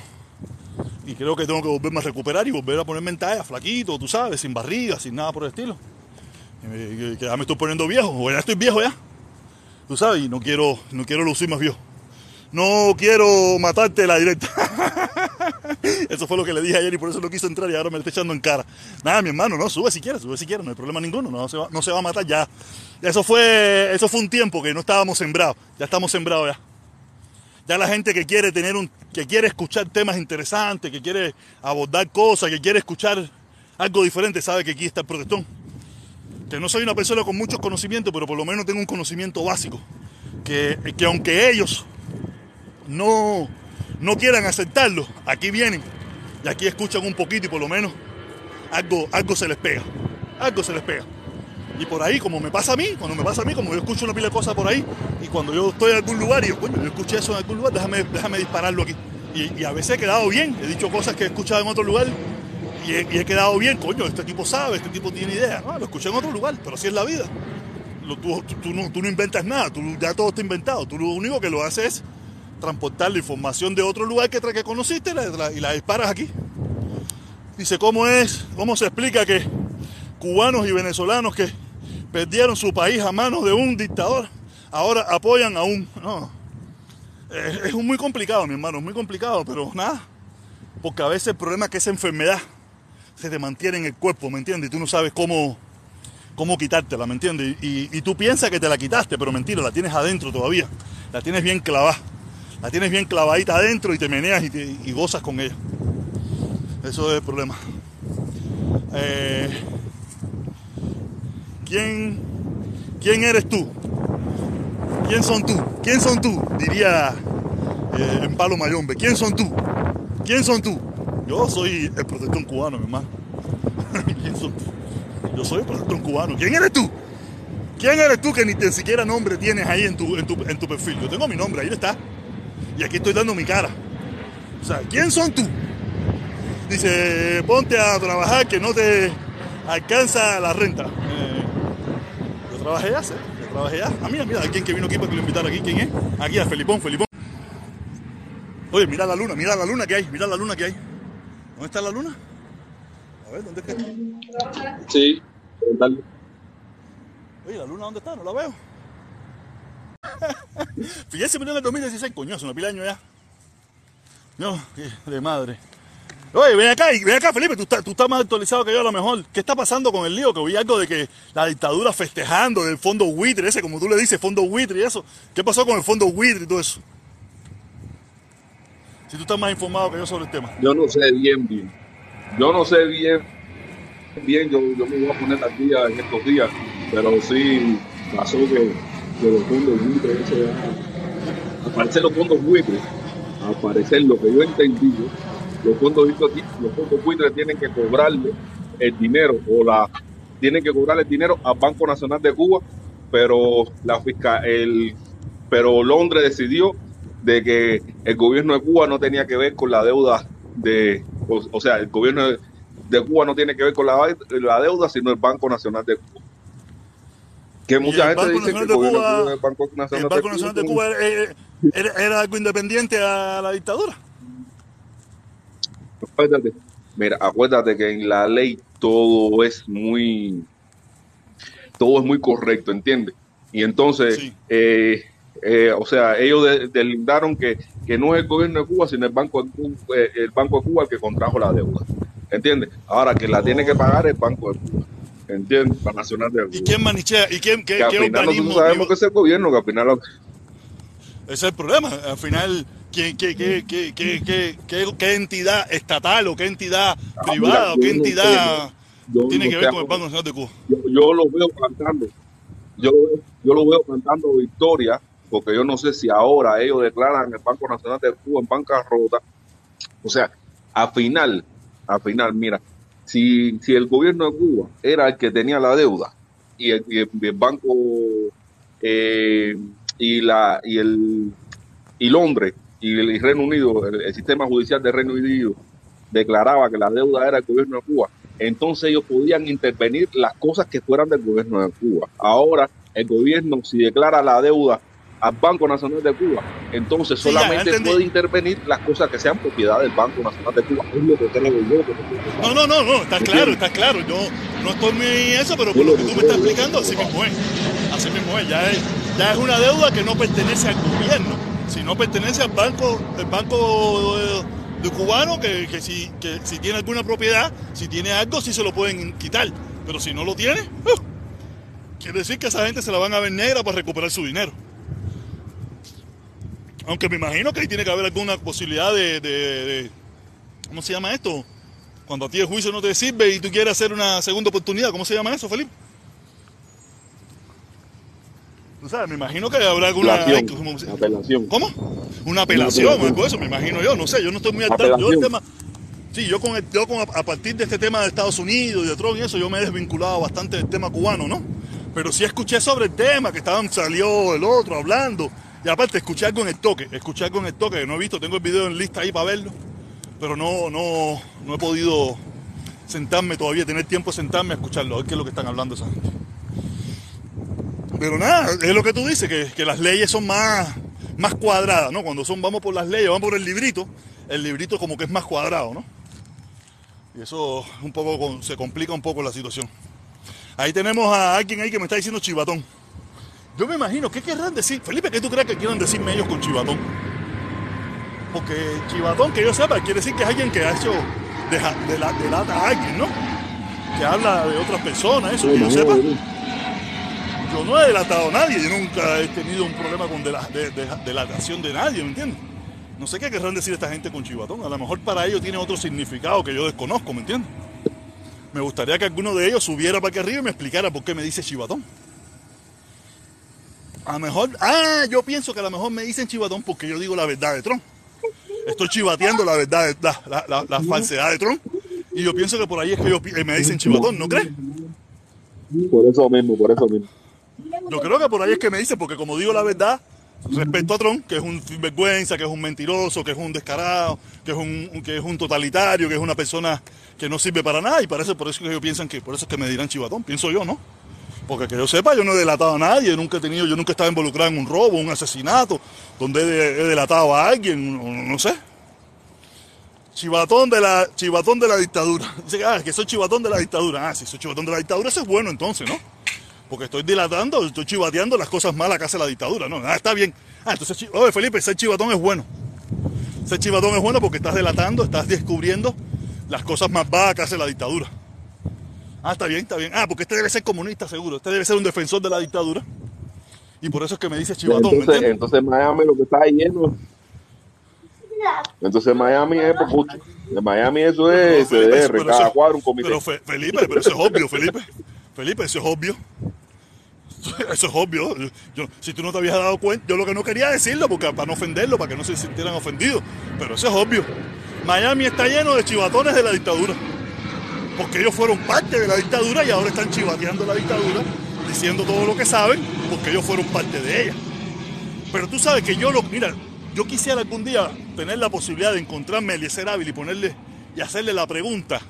Y creo que tengo que volverme a recuperar y volver a ponerme en talla, flaquito, tú sabes, sin barriga, sin nada por el estilo. Que, ya me estoy poniendo viejo, o ya estoy viejo ya. Tú sabes, y no quiero, no quiero lucir más viejo. No quiero matarte la directa. <laughs> Eso fue lo que le dije ayer y por eso no quiso entrar y ahora me lo está echando en cara. Nada, mi hermano, no, sube si quieres, sube si quieres, no hay problema ninguno, no se va, no se va a matar ya. Eso fue, eso fue un tiempo que no estábamos sembrados, ya estamos sembrados ya. Ya la gente que quiere tener un, que quiere escuchar temas interesantes, que quiere abordar cosas, que quiere escuchar algo diferente, sabe que aquí está el protestón. Que no soy una persona con muchos conocimientos, pero por lo menos tengo un conocimiento básico. Que, que aunque ellos no, no quieran aceptarlo, aquí vienen y aquí escuchan un poquito y por lo menos algo, algo se les pega. Algo se les pega. Y por ahí, como me pasa a mí, cuando me pasa a mí, como yo escucho una pila de cosas por ahí, y cuando yo estoy en algún lugar y yo, coño, yo escuché eso en algún lugar, déjame, déjame dispararlo aquí. Y, a veces he quedado bien, he dicho cosas que he escuchado en otro lugar y he, quedado bien, coño, este tipo sabe, este tipo tiene idea. No, lo escuché en otro lugar, pero así es la vida. Tú, no, tú no inventas nada, tú, ya todo está inventado. Tú lo único que lo haces es transportar la información de otro lugar que, que conociste y la disparas aquí. Dice, ¿cómo es? ¿Cómo se explica que cubanos y venezolanos que perdieron su país a manos de un dictador ahora apoyan a un... No, es, es muy complicado, mi hermano, es muy complicado, pero nada. Porque a veces el problema es que esa enfermedad se te mantiene en el cuerpo, ¿me entiendes? Y tú no sabes cómo, cómo quitártela, ¿me entiendes? Y, tú piensas que te la quitaste, pero mentira, la tienes adentro todavía. La tienes bien clavada. La tienes bien clavadita adentro y te meneas y gozas con ella. Eso es el problema. Eh, ¿quién, ¿Quién eres tú? ¿Quién son tú? ¿Quién son tú? Diría eh, en Palo Mayombe. ¿Quién son tú? ¿Quién son tú? Yo soy el protector cubano, mi hermano. <laughs> ¿Quién son tú? Yo soy el protector cubano. ¿Quién eres tú? ¿Quién eres tú que ni tan siquiera nombre tienes ahí en tu, en tu, en tu perfil? Yo tengo mi nombre, ahí está. Y aquí estoy dando mi cara. O sea, ¿quién son tú? Dice, ponte a trabajar que no te alcanza la renta. Eh, trabajé ya, sé, yo trabajé ya. Ah, mira, mira, alguien que vino aquí para que lo invitara aquí, ¿quién es? Aquí, a Felipón, Felipón. Oye, mira la luna, mira la luna que hay, mira la luna que hay. ¿Dónde está la luna? A ver, ¿dónde es que está? Sí, dale. Oye, ¿la luna dónde está? No la veo. <laughs> Fíjese, murió en el 2016, coño, hace una pila de años ya. No, de madre. Oye, ven acá, ven acá, Felipe, tú estás, tú estás más actualizado que yo a lo mejor. ¿Qué está pasando con el lío? Que oí algo de que la dictadura festejando del fondo buitre, ese, como tú le dices, fondo buitre y eso. ¿Qué pasó con el fondo buitre y todo eso? Si tú estás más informado que yo sobre el tema. Yo no sé bien, bien. Yo no sé bien, bien, yo, yo me voy a poner día en estos días, pero sí pasó que, que los fondos buitres, ya- aparecer los fondos buitres, aparecer lo que yo he entendido, los fondos los fondos buitres tienen que cobrarle el dinero o la tienen que cobrarle el dinero al Banco Nacional de Cuba, pero la fiscal, el pero Londres decidió de que el gobierno de Cuba no tenía que ver con la deuda de, o, o sea, el gobierno de, de Cuba no tiene que ver con la, la deuda, sino el Banco Nacional de Cuba. Que mucha gente dice que el gobierno Cuba- de Cuba, el Banco El Nacional, de Cuba era, era- era algo independiente a la dictadura. Acuérdate, mira, acuérdate que en la ley todo es muy, todo es muy correcto, ¿entiendes? Y entonces, Sí. eh, eh, o sea, ellos de- delindaron que, que no es el gobierno de Cuba, sino el Banco de Cuba, eh, el Banco de Cuba el que contrajo la deuda, ¿entiendes? Ahora que la tiene que pagar el Banco de Cuba, ¿entiendes? La Nacional de ¿Y Cuba. quién manichea? ¿Y quién, qué, Que al qué final organismo? nosotros sabemos digo, que es el gobierno, que al final lo- Ese es el problema. Al final, ¿quién, qué, qué, qué, qué, qué, qué- qué entidad estatal o qué entidad Ah, privada mira, o qué no entidad yo tiene no que ver con el. Banco Nacional de Cuba? yo, yo lo veo cantando, yo, yo lo veo cantando victoria, porque yo no sé si ahora ellos declaran el Banco Nacional de Cuba en bancarrota. O sea, al final, al final, mira, si, si el gobierno de Cuba era el que tenía la deuda y el, y el- el banco eh, y la y el y Londres y el Reino Unido, el, el sistema judicial de Reino Unido declaraba que la deuda era del gobierno de Cuba, entonces ellos podían intervenir las cosas que fueran del gobierno de Cuba. Ahora, el gobierno, si declara la deuda al Banco Nacional de Cuba, entonces Sí, solamente puede intervenir las cosas que sean propiedad del Banco Nacional de Cuba. Es lo que yo. no- No, no, no, está claro, está claro. Yo no estoy muy eso, pero por lo que tú me estás explicando, así mismo es. Así mismo es. Ya es, ya es una deuda que no pertenece al gobierno, sino pertenece al banco, el banco de, cubano, que, que si, que si tiene alguna propiedad, si tiene algo, sí se lo pueden quitar. Pero si no lo tiene, ¡uh! quiere decir que esa gente se la van a ver negra para recuperar su dinero. Aunque me imagino que ahí tiene que haber alguna posibilidad de- de- ¿cómo se llama esto? Cuando a ti el juicio no te sirve y tú quieres hacer una segunda oportunidad, ¿cómo se llama eso, Felipe? Tú sabes, me imagino que habrá alguna... Apelación, ay, ¿cómo, se- apelación. ¿Cómo? Una apelación, de eso, me imagino yo, no sé, yo no estoy muy al tanto. Yo el tema... Sí, yo, con el- yo con, a partir de este tema de Estados Unidos y de Trump y eso, yo me he desvinculado bastante del tema cubano, ¿no? Pero sí escuché sobre el tema, que estaban, salió el otro hablando. Y aparte escuché algo en el toque, escuché algo en el toque que no he visto, tengo el video en lista ahí para verlo. Pero no, no, no he podido sentarme todavía, tener tiempo de sentarme a escucharlo, a ver qué es lo que están hablando esa gente. Pero nada, es lo que tú dices, que, que las leyes son más, más cuadradas, ¿no? Cuando son, vamos por las leyes, vamos por el librito, el librito como que es más cuadrado, ¿no? Y eso un poco se complica un poco la situación. Ahí tenemos a alguien ahí que me está diciendo chivatón. Yo me imagino, ¿qué querrán decir? Felipe, ¿qué tú crees que quieran decirme ellos con chivatón? Porque chivatón, que yo sepa, quiere decir que es alguien que ha hecho de, de, la, delata a alguien, ¿no? Que habla de otras personas, eso, que yo sepa. Yo no he delatado a nadie, yo nunca he tenido un problema con de, delatación de nadie, ¿me entiendes? No sé qué querrán decir esta gente con chivatón. A lo mejor para ellos tiene otro significado que yo desconozco, ¿me entiendes? Me gustaría que alguno de ellos subiera para aquí arriba y me explicara por qué me dice chivatón. A lo mejor, ah, yo pienso que a lo mejor me dicen chivatón porque yo digo la verdad de Trump. Estoy chivateando la verdad, la, falsedad de Trump. Y yo pienso que por ahí es que ellos me dicen chivatón, ¿no crees? Por eso mismo, por eso mismo. Yo creo que por ahí es que me dicen, porque como digo la verdad, respecto a Trump, que es un vergüenza, que es un mentiroso, que es un descarado, que es un, que es un totalitario, que es una persona que no sirve para nada, y parece por eso que ellos piensan que por eso es que me dirán chivatón, pienso yo, ¿no? Porque que yo sepa, yo no he delatado a nadie, nunca he tenido, yo nunca he estado involucrado en un robo, un asesinato, donde he, delatado a alguien, no, sé. Chivatón de la, chivatón de la dictadura. <laughs> Dice, ah, que soy chivatón de la dictadura. Ah, si soy chivatón de la dictadura, eso es bueno entonces, ¿no? Porque estoy dilatando, estoy chivateando las cosas malas que hace la dictadura, ¿no? Ah, está bien. Ah, entonces, oye, Felipe, ser chivatón es bueno. Ser chivatón es bueno porque estás delatando, estás descubriendo las cosas más bajas que hace la dictadura. Ah, está bien, está bien. Ah, porque este debe ser comunista, seguro. Este debe ser un defensor de la dictadura. Y por eso es que me dice chivatón. Entonces, entonces Miami lo que está lleno. Entonces Miami es popucho. En Miami eso es CDR, cada cuadro un comité. Pero Felipe, pero eso es obvio, Felipe. Felipe, eso es obvio. <laughs> Eso es obvio. Yo, si tú no te habías dado cuenta, yo lo que no quería decirlo, porque para no ofenderlo, para que no se sintieran ofendidos. Pero eso es obvio. Miami está lleno de chivatones de la dictadura porque ellos fueron parte de la dictadura y ahora están chivateando la dictadura, diciendo todo lo que saben, porque ellos fueron parte de ella. Pero tú sabes que yo lo, mira, yo quisiera algún día tener la posibilidad de encontrarme a Eliezer Ávila y ponerle y hacerle la pregunta,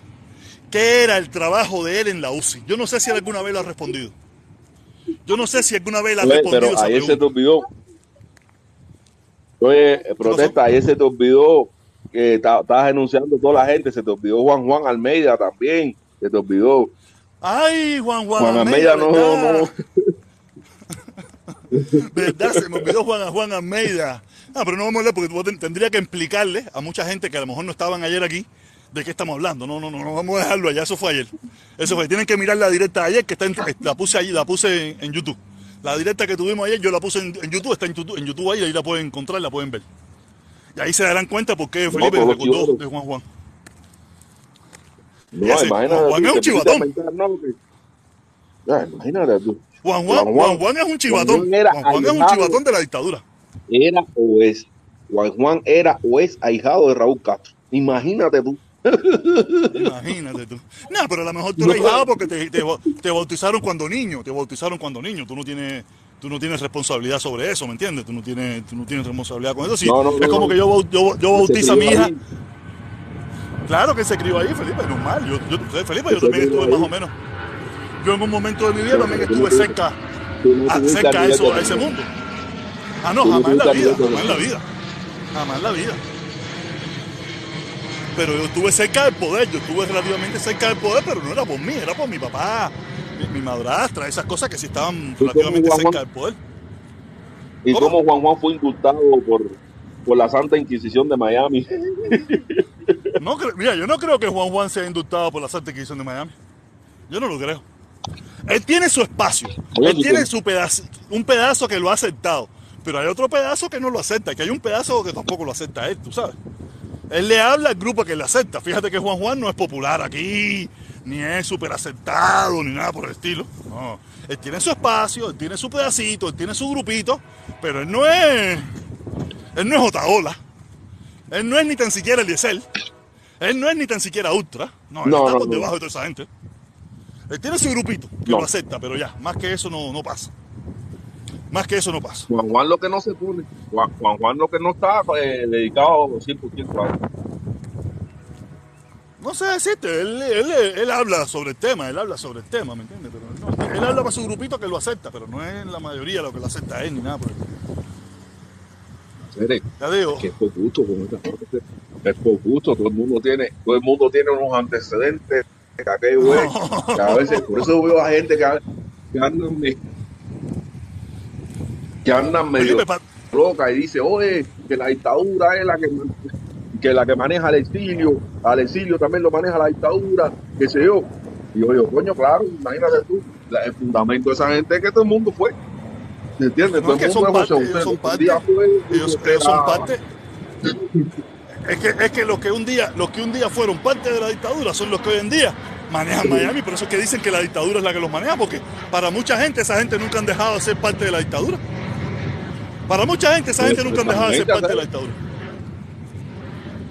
¿qué era el trabajo de él en la UCI? Yo no sé si alguna vez lo ha respondido. Yo no sé si alguna vez la ha respondido. Pero ahí se te olvidó. Oye, protesta, ahí se te olvidó que estabas denunciando toda la gente, se te olvidó Juan Juan Almeida también, se te olvidó. Ay, Juan Juan, Juan Almeida, no, no. <laughs> ¿Verdad? Se me olvidó Juan, Juan Almeida. Ah, pero no vamos a hablar porque tendría que explicarle a mucha gente que a lo mejor no estaban ayer aquí de qué estamos hablando. No, no, no, no vamos a dejarlo allá, eso fue ayer. Eso fue, tienen que mirar la directa de ayer que está la puse allí, la puse en, YouTube. La directa que tuvimos ayer, yo la puse en, YouTube, está en YouTube, en YouTube ahí, ahí la pueden encontrar, la pueden ver. Y ahí se darán cuenta por qué Felipe no, recordó de Juan Juan. No, ese, Juan Juan es un chivatón. imagínate tú. Juan Juan, Juan Juan, es un chivatón. Juan, Juan, Juan es un chivatón de la dictadura. Era o es. Juan Juan era o es ahijado de Raúl Castro. Imagínate tú. Imagínate tú. No, pero a lo mejor tú eres ahijado porque te, te, te bautizaron cuando niño. Te bautizaron cuando niño. Tú no tienes tú no tienes responsabilidad sobre eso, ¿me entiendes? Tú no tienes, tú no tienes responsabilidad con eso. Sí, es como que yo, yo, yo bautizo a mi hija. Claro que se crió ahí, Felipe, normal. Yo, yo, Felipe, yo también estuve más o menos. Yo en un momento de mi vida también estuve cerca, cerca a, eso, a ese mundo. Ah, no, jamás en la vida, jamás en la vida. Jamás en la vida. Pero yo estuve cerca del poder, yo estuve relativamente cerca del poder, pero no era por mí, era por mi papá, mi, madrastra, esas cosas que sí estaban relativamente cerca del poder. ¿Y cómo Juan Juan fue indultado por, por la Santa Inquisición de Miami? <laughs> No, mira, yo no creo que Juan Juan sea indultado por la Santa Inquisición de Miami. Yo no lo creo. Él tiene su espacio. él tiene su pedazo, un pedazo que lo ha aceptado. Pero hay otro pedazo que no lo acepta. Que hay un pedazo que tampoco lo acepta él, tú sabes. Él le habla al grupo que le acepta. Fíjate que Juan Juan no es popular aquí ni es súper aceptado, ni nada por el estilo. No. Él tiene su espacio, él tiene su pedacito, él tiene su grupito, pero él no es. Él no es Otaola. Él no es ni tan siquiera Eliezer. Él no es ni tan siquiera Ultra. No, él está por debajo de toda esa gente. Él tiene su grupito que lo acepta, pero ya, más que eso no, no pasa. Más que eso no pasa. Juan Juan lo que no se pone, Juan Juan, Juan lo que no está eh, dedicado 100% a él. No sé decirte, él, él, él habla sobre el tema, él habla sobre el tema, ¿me entiendes? Pero no, él habla para su grupito que lo acepta, pero no es la mayoría lo que lo acepta él ni nada. por el- Ya digo, que es por gusto con esta parte. Es por gusto, todo el mundo tiene, todo el mundo tiene unos antecedentes que güey, <laughs> que a veces, por eso veo a gente que, que andan me- que andan medio Felipe, pa- loca y dice, oye, que la dictadura es la que que la que maneja el exilio, al exilio también lo maneja la dictadura, qué sé yo. Y yo digo, coño, claro, imagínate tú, la- el fundamento de esa gente es que todo el mundo fue. ¿Me entiendes? No, todo es que el mundo parte, son parte. ellos, son parte. Es que, es que los que un día, los que un día fueron parte de la dictadura son los que hoy en día manejan Miami, por eso es que dicen que la dictadura es la que los maneja, porque para mucha gente esa gente nunca han dejado de ser parte de la dictadura. Para mucha gente esa gente nunca han dejado de ser parte de la dictadura.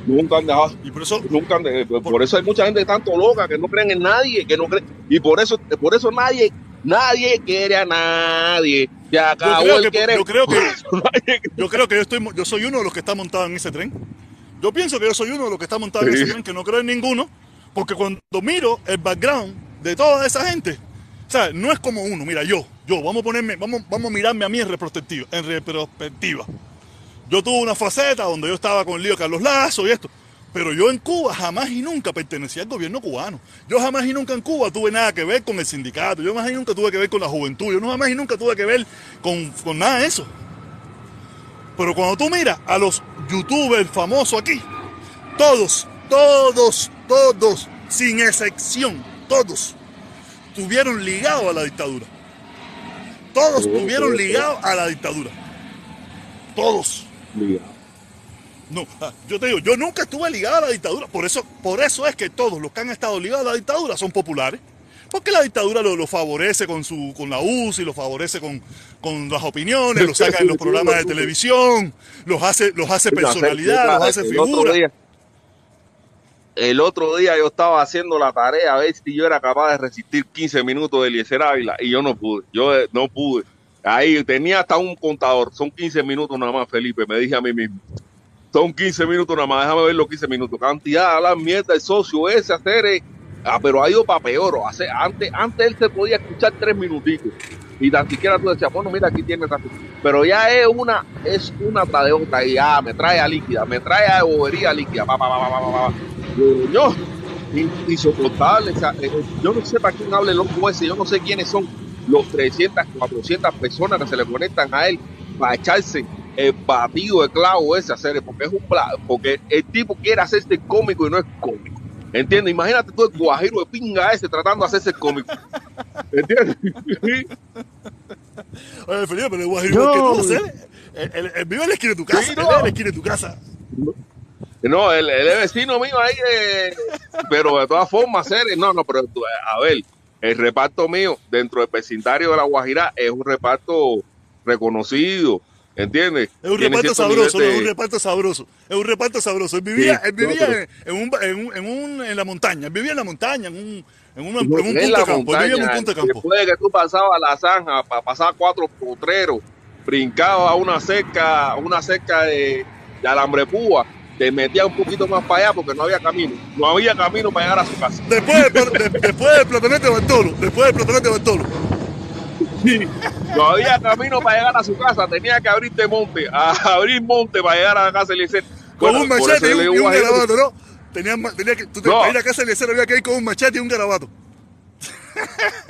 Nunca han dejado, Y por eso, nunca han de- por eso hay mucha gente tanto loca que no creen en nadie, que no creen, y por eso, por eso nadie, nadie quiere a nadie. Se acabó creo el que- querer. yo creo que- <laughs> yo creo que yo estoy, yo soy uno de los que está montado en ese tren. Yo pienso que yo soy uno de los que está montado en ese tren, que no creo en ninguno, porque cuando miro el background de toda esa gente, o sea, no es como uno, mira, yo, yo, vamos a ponerme, vamos, vamos a mirarme a mí en retrospectiva, en retrospectiva. Yo tuve una faceta donde yo estaba con el lío Carlos Lazo y esto. Pero yo en Cuba jamás y nunca pertenecía al gobierno cubano. Yo jamás y nunca en Cuba tuve nada que ver con el sindicato. Yo jamás y nunca tuve que ver con la juventud. Yo no jamás y nunca tuve que ver con, con nada de eso. Pero cuando tú miras a los youtubers famosos aquí, todos, todos, todos, sin excepción, todos, estuvieron ligados a la dictadura. Todos estuvieron ligados a la dictadura. Todos. Mira, No, ah, yo te digo, yo nunca estuve ligado a la dictadura. Por eso, por eso es que todos los que han estado ligados a la dictadura son populares. Porque la dictadura lo, lo favorece con su con la UCI, lo favorece con, con las opiniones, lo saca en los <laughs> programas de televisión, los hace, los hace personalidad, los hace el otro figura. día- el otro día yo estaba haciendo la tarea a ver si yo era capaz de resistir 15 minutos de Eliezer Ávila y yo no pude, yo eh, no pude. Ahí tenía hasta un contador, son 15 minutos nada más, Felipe, me dije a mí mismo. Son 15 minutos nada más, déjame ver los 15 minutos. Cantidad de hablar mierda, el socio ese, hacer. Ah, pero ha ido para peor. hace- antes, antes él se podía escuchar tres minutitos. Y tan siquiera tú decías, bueno, mira, aquí tiene Pero ya es una, es una tras de otra. Y ya me trae a líquida, me trae a bobería líquida. Pa, pa, pa, pa, pa, pa, pa. Yo, yo, in- insoportable. o sea, eh, eh, yo no sé para quién hable el loco ese. Yo no sé quiénes son los 300, 400 personas que se le conectan a él para echarse el batido de clavo ese hacer porque es un pla- porque el tipo quiere hacerse cómico y no es cómico. ¿Entiendes? Imagínate tú el guajiro de pinga ese tratando de hacerse cómico. ¿Entiendes? <laughs> Oye, Felipe, pero el guajiro No. que tú hacer. El, el, el vive en la esquina de tu casa, Sí, no. vive en la esquina de tu casa. No, él, él es vecino mío ahí, eh, pero de todas formas, no, no, pero tú, a ver, el reparto mío dentro del vecindario de la Guajira es un reparto reconocido, ¿entiendes? Es un reparto sabroso, no, es un reparto sabroso. Es un reparto sabroso. Él vivía, Sí, él vivía no, pero- en, un, en, un, en, un, en la montaña. Él vivía en la montaña, en un, en un, en No, un punto de campo. Él vivía en un montaña, punto de campo. Después de que tú pasabas la zanja para pasar cuatro potreros, brincabas a una cerca, una cerca de, de alambre púa, te metías un poquito más para allá porque no había camino. No había camino para llegar a su casa. Después, del pla- de- después del platanete de Bartolo. Después del platanete de Bartolo. No había camino para llegar a su casa, tenía que abrirte monte, a abrir monte para llegar a la casa de Eliezer. Con Bueno, un machete y un, y garabato, ¿no? Tenía, que, tú te, No. para ir a casa de Eliezer había que ir con un machete y un garabato.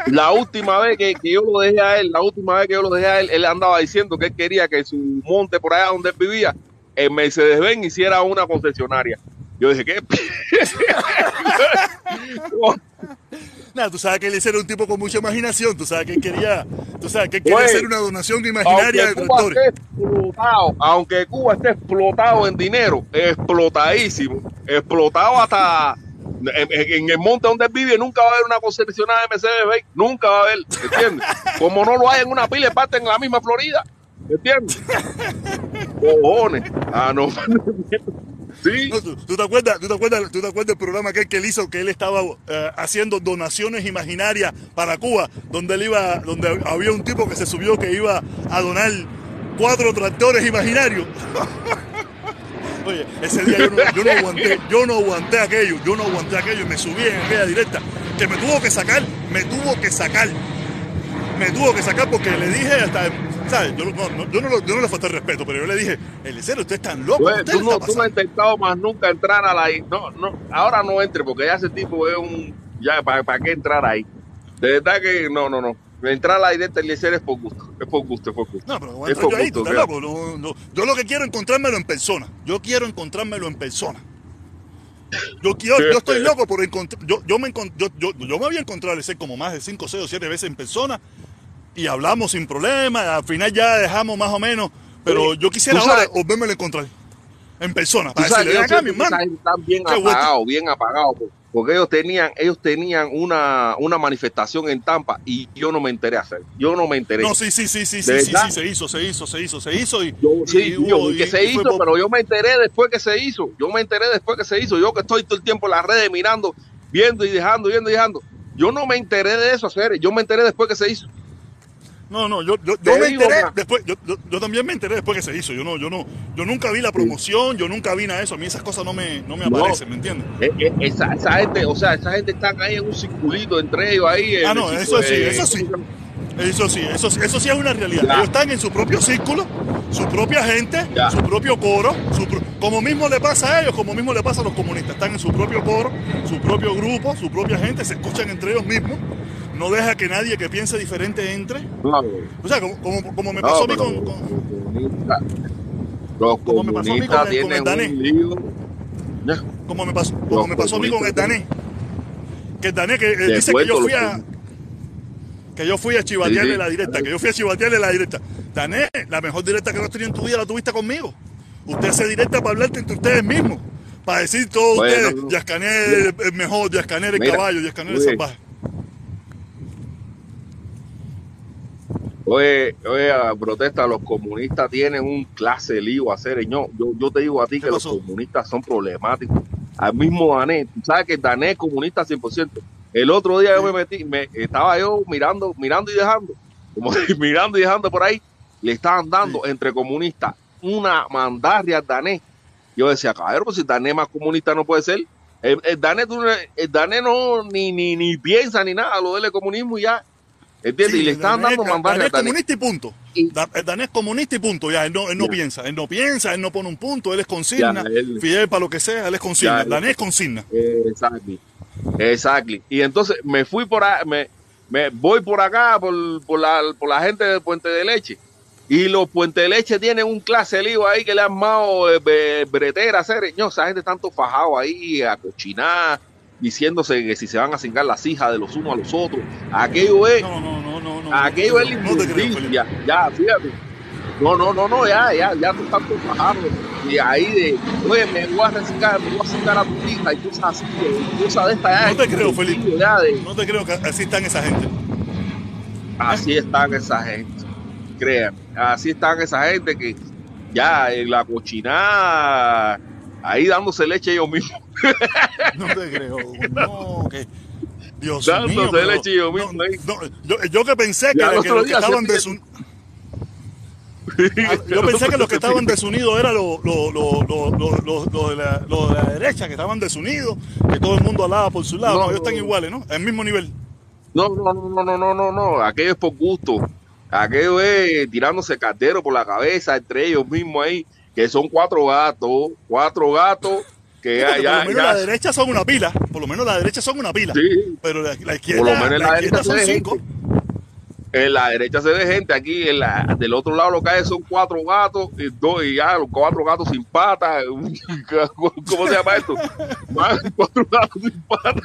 La última vez que, que yo lo dejé a él, la última vez que yo lo dejé a él, él andaba diciendo que él quería que su monte por allá donde él vivía, en Mercedes-Benz hiciera una concesionaria. Yo dije, ¿qué? <laughs> Nada, tú sabes que Eliezer era un tipo con mucha imaginación. Tú sabes que él quería, tú sabes que él quería Oye, hacer una donación imaginaria de tractores. esté explotado, aunque Cuba esté explotado en dinero, explotadísimo, explotado hasta en, el monte donde él vive, nunca va a haber una concesionada de Mercedes-Benz, nunca va a haber, ¿entiendes? <laughs> Como no lo hay en una pila de parte en la misma Florida, ¿entiendes? <laughs> Cojones. Ah, no. <laughs> Sí. No, ¿tú, tú te acuerdas, tú, te acuerdas, ¿Tú te acuerdas del programa que, que él hizo que él estaba eh, haciendo donaciones imaginarias para Cuba? Donde él iba, donde había un tipo que se subió que iba a donar cuatro tractores imaginarios. <laughs> Oye, ese día yo no, yo no aguanté, yo no aguanté aquello, yo no aguanté aquello y me subí en aquella directa que me tuvo que sacar, me tuvo que sacar, me tuvo que sacar porque le dije hasta, ¿sabes? Yo, no, no, yo, no, lo- yo no le falté el respeto, pero yo le dije, Eliseo, usted es tan loco, Pues, tú, no, tú no has pasando". intentado más nunca entrar a la... No, no, ahora no entre porque ya ese tipo es un... Ya, ¿para, para qué entrar ahí? De verdad que no, no, no. Entrar a la directa y es por gusto. Es por gusto, es por gusto. No, pero voy a Es por yo ahí, gusto. No, no. Yo lo que quiero es encontrármelo en persona. Yo quiero encontrármelo en persona. Yo, quiero, yo <laughs> estoy loco por encontrar. Yo, yo, me, yo, yo, yo me había encontrado ese como más de 5, 6 o 7 veces en persona y hablamos sin problema. Al final ya dejamos más o menos. Pero yo quisiera ahora volverme a encontrar en persona. Para decirle, acá, mi hermano. están bien apagados, bien apagados. po- Porque ellos tenían, ellos tenían una, una manifestación en Tampa y yo no me enteré hacer. Yo no me enteré. No, sí, sí, sí, sí, ¿De sí, sí, sí, se hizo, se hizo, se hizo, se hizo. Y, Yo, sí, hubo- yo, y que y- se hizo, pero yo me enteré después que se hizo. Yo me enteré después que se hizo. Yo que estoy todo el tiempo en las redes mirando, viendo y dejando, viendo y dejando. Yo no me enteré de eso, hacer. Yo me enteré después que se hizo. No, no, yo, yo, yo me enteré después, yo, yo, yo también me enteré después que se hizo. Yo no, yo no, yo nunca vi la promoción, yo nunca vi nada de eso. A mí esas cosas no me, no me No. aparecen, ¿me entiendes? Eh, eh, Esa, esa gente, o sea, esa gente están ahí en un circulito entre ellos ahí. Ah, no, eso sí, eso sí. Eso sí, eso, sí- eso sí es una realidad. Ya. Ellos están en su propio círculo, su propia gente, Ya. su propio coro, su pro- como mismo le pasa a ellos, como mismo le pasa a los comunistas. Están en su propio coro, su propio grupo, su propia gente, se escuchan entre ellos mismos. No deja que nadie que piense diferente entre. No, O sea, como, como, como me no, pasó a mí con, con- los Como me pasó a mí con el- con el danés. como me pasó, como me pasó a mí con el danés. Que el danés que eh, dice que yo fui a que yo fui a chivatearle Sí, la directa, que yo fui a chivatearle la directa. Danés, la mejor directa que no has tenido en tu vida la tuviste conmigo. Usted hace directa para hablarte entre ustedes mismos. Para decir todos Bueno, ustedes, no. Yascanel es mejor, Yascanel es Mira, caballo, Yascanel es oye. salvaje. Oye, oye, protesta, los comunistas tienen un clase lío a hacer. Yo, yo, yo te digo a ti ¿Qué que los comunistas son problemáticos. Al mismo Dané, tú sabes que Dané es comunista 100%. El otro día yo me metí, me, estaba yo mirando, mirando y dejando, como <laughs> mirando y dejando por ahí, le estaban dando entre comunistas una mandarria al Dané. Yo decía, cabrón, pues si Dané más comunista no puede ser. El, el Dané, el Dané no ni, ni, ni piensa ni nada, lo del comunismo y ya. ¿Entiendes? Sí, y le danés- dando danés mandarria es al Dané. comunista y punto. Da- El danés comunista y punto. Ya, él no, él no Ya. piensa, él no piensa, él no pone un punto, él es consigna. Ya, él- Fidel para lo que sea, él es consigna. Danés es consigna. Exactly. Exactly. Y entonces me fui por ahí, me, me voy por acá, por, por, la, por la gente del Puente de Leche. Y los Puente de Leche tienen un clase de lío ahí que le han armado eh, bretera, hacer. No, esa gente tanto fajado ahí a cochinar, diciéndose que si se van a cingar las hijas de los unos a los otros. Aquello es, No, no, no, no, no. aquello es la inmundicia. Ya, fíjate. No, no, no, no, ya, ya, ya tú estás todo fajado. Y ahí de, oye, me voy a recingar, me voy a cingar a tu hija y cosas así, cosas de esta ya. No te creo, Felipe. Ya de, No te creo que así están esa gente. Así están esa gente. Crean. Así están esa gente que ya en la cochinada, ahí dándose leche ellos mismos. No te creo. <laughs> No, que. Dios Dándose mío. pero- leche yo no, mismo ahí. no, yo, yo que pensé que, el los que estaban se- desun- Ah, <laughs> Yo pensé que los que estaban desunidos eran los los- los- los de de la derecha, que estaban desunidos, que todo el mundo hablaba por su lado. No, ellos están iguales, ¿no? Al mismo nivel. No, no, no, no, no, no, no, no. Aquello es por gusto. Aquello es tirándose cartero por la cabeza entre ellos mismos ahí, que son cuatro gatos, cuatro gatos que ya, Porque ya, por lo menos ya- la derecha son una pila. Por lo menos la derecha son una pila. Sí. Pero la, la izquierda, Por lo menos en la la izquierda son cinco. En la derecha se ve gente, aquí en la, del otro lado lo que hay son cuatro gatos, y, dos, y ya los cuatro gatos sin patas. <laughs> ¿Cómo se llama esto? <laughs> Más cuatro gatos sin patas,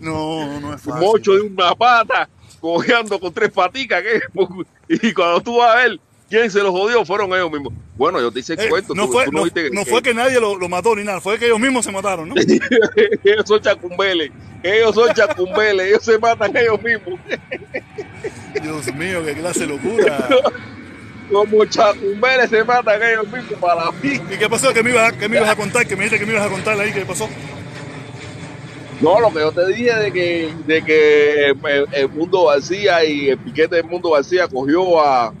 No, no es un fácil. mocho de una pata, cojeando con tres paticas. ¿qué? <laughs> Y cuando tú vas a ver quién se los jodió, fueron ellos mismos. Bueno, yo te hice Eh, cuento. no, tú- fue, tú no, viste no fue que nadie lo, lo mató ni nada, fue que ellos mismos se mataron, ¿no? <laughs> ellos son chacumbeles. Ellos son chacumbeles, ellos se matan ellos mismos. Dios mío, qué clase de locura. <laughs> como Chacumbere se matan ellos mismos para vida. ¿Y qué pasó? ¿Qué me ibas a, qué me ibas a contar? Que me dijiste que me ibas a contar ahí, ¿qué pasó? No, lo que yo te dije de que, de que el, el Mundo García y el piquete del Mundo García cogió a,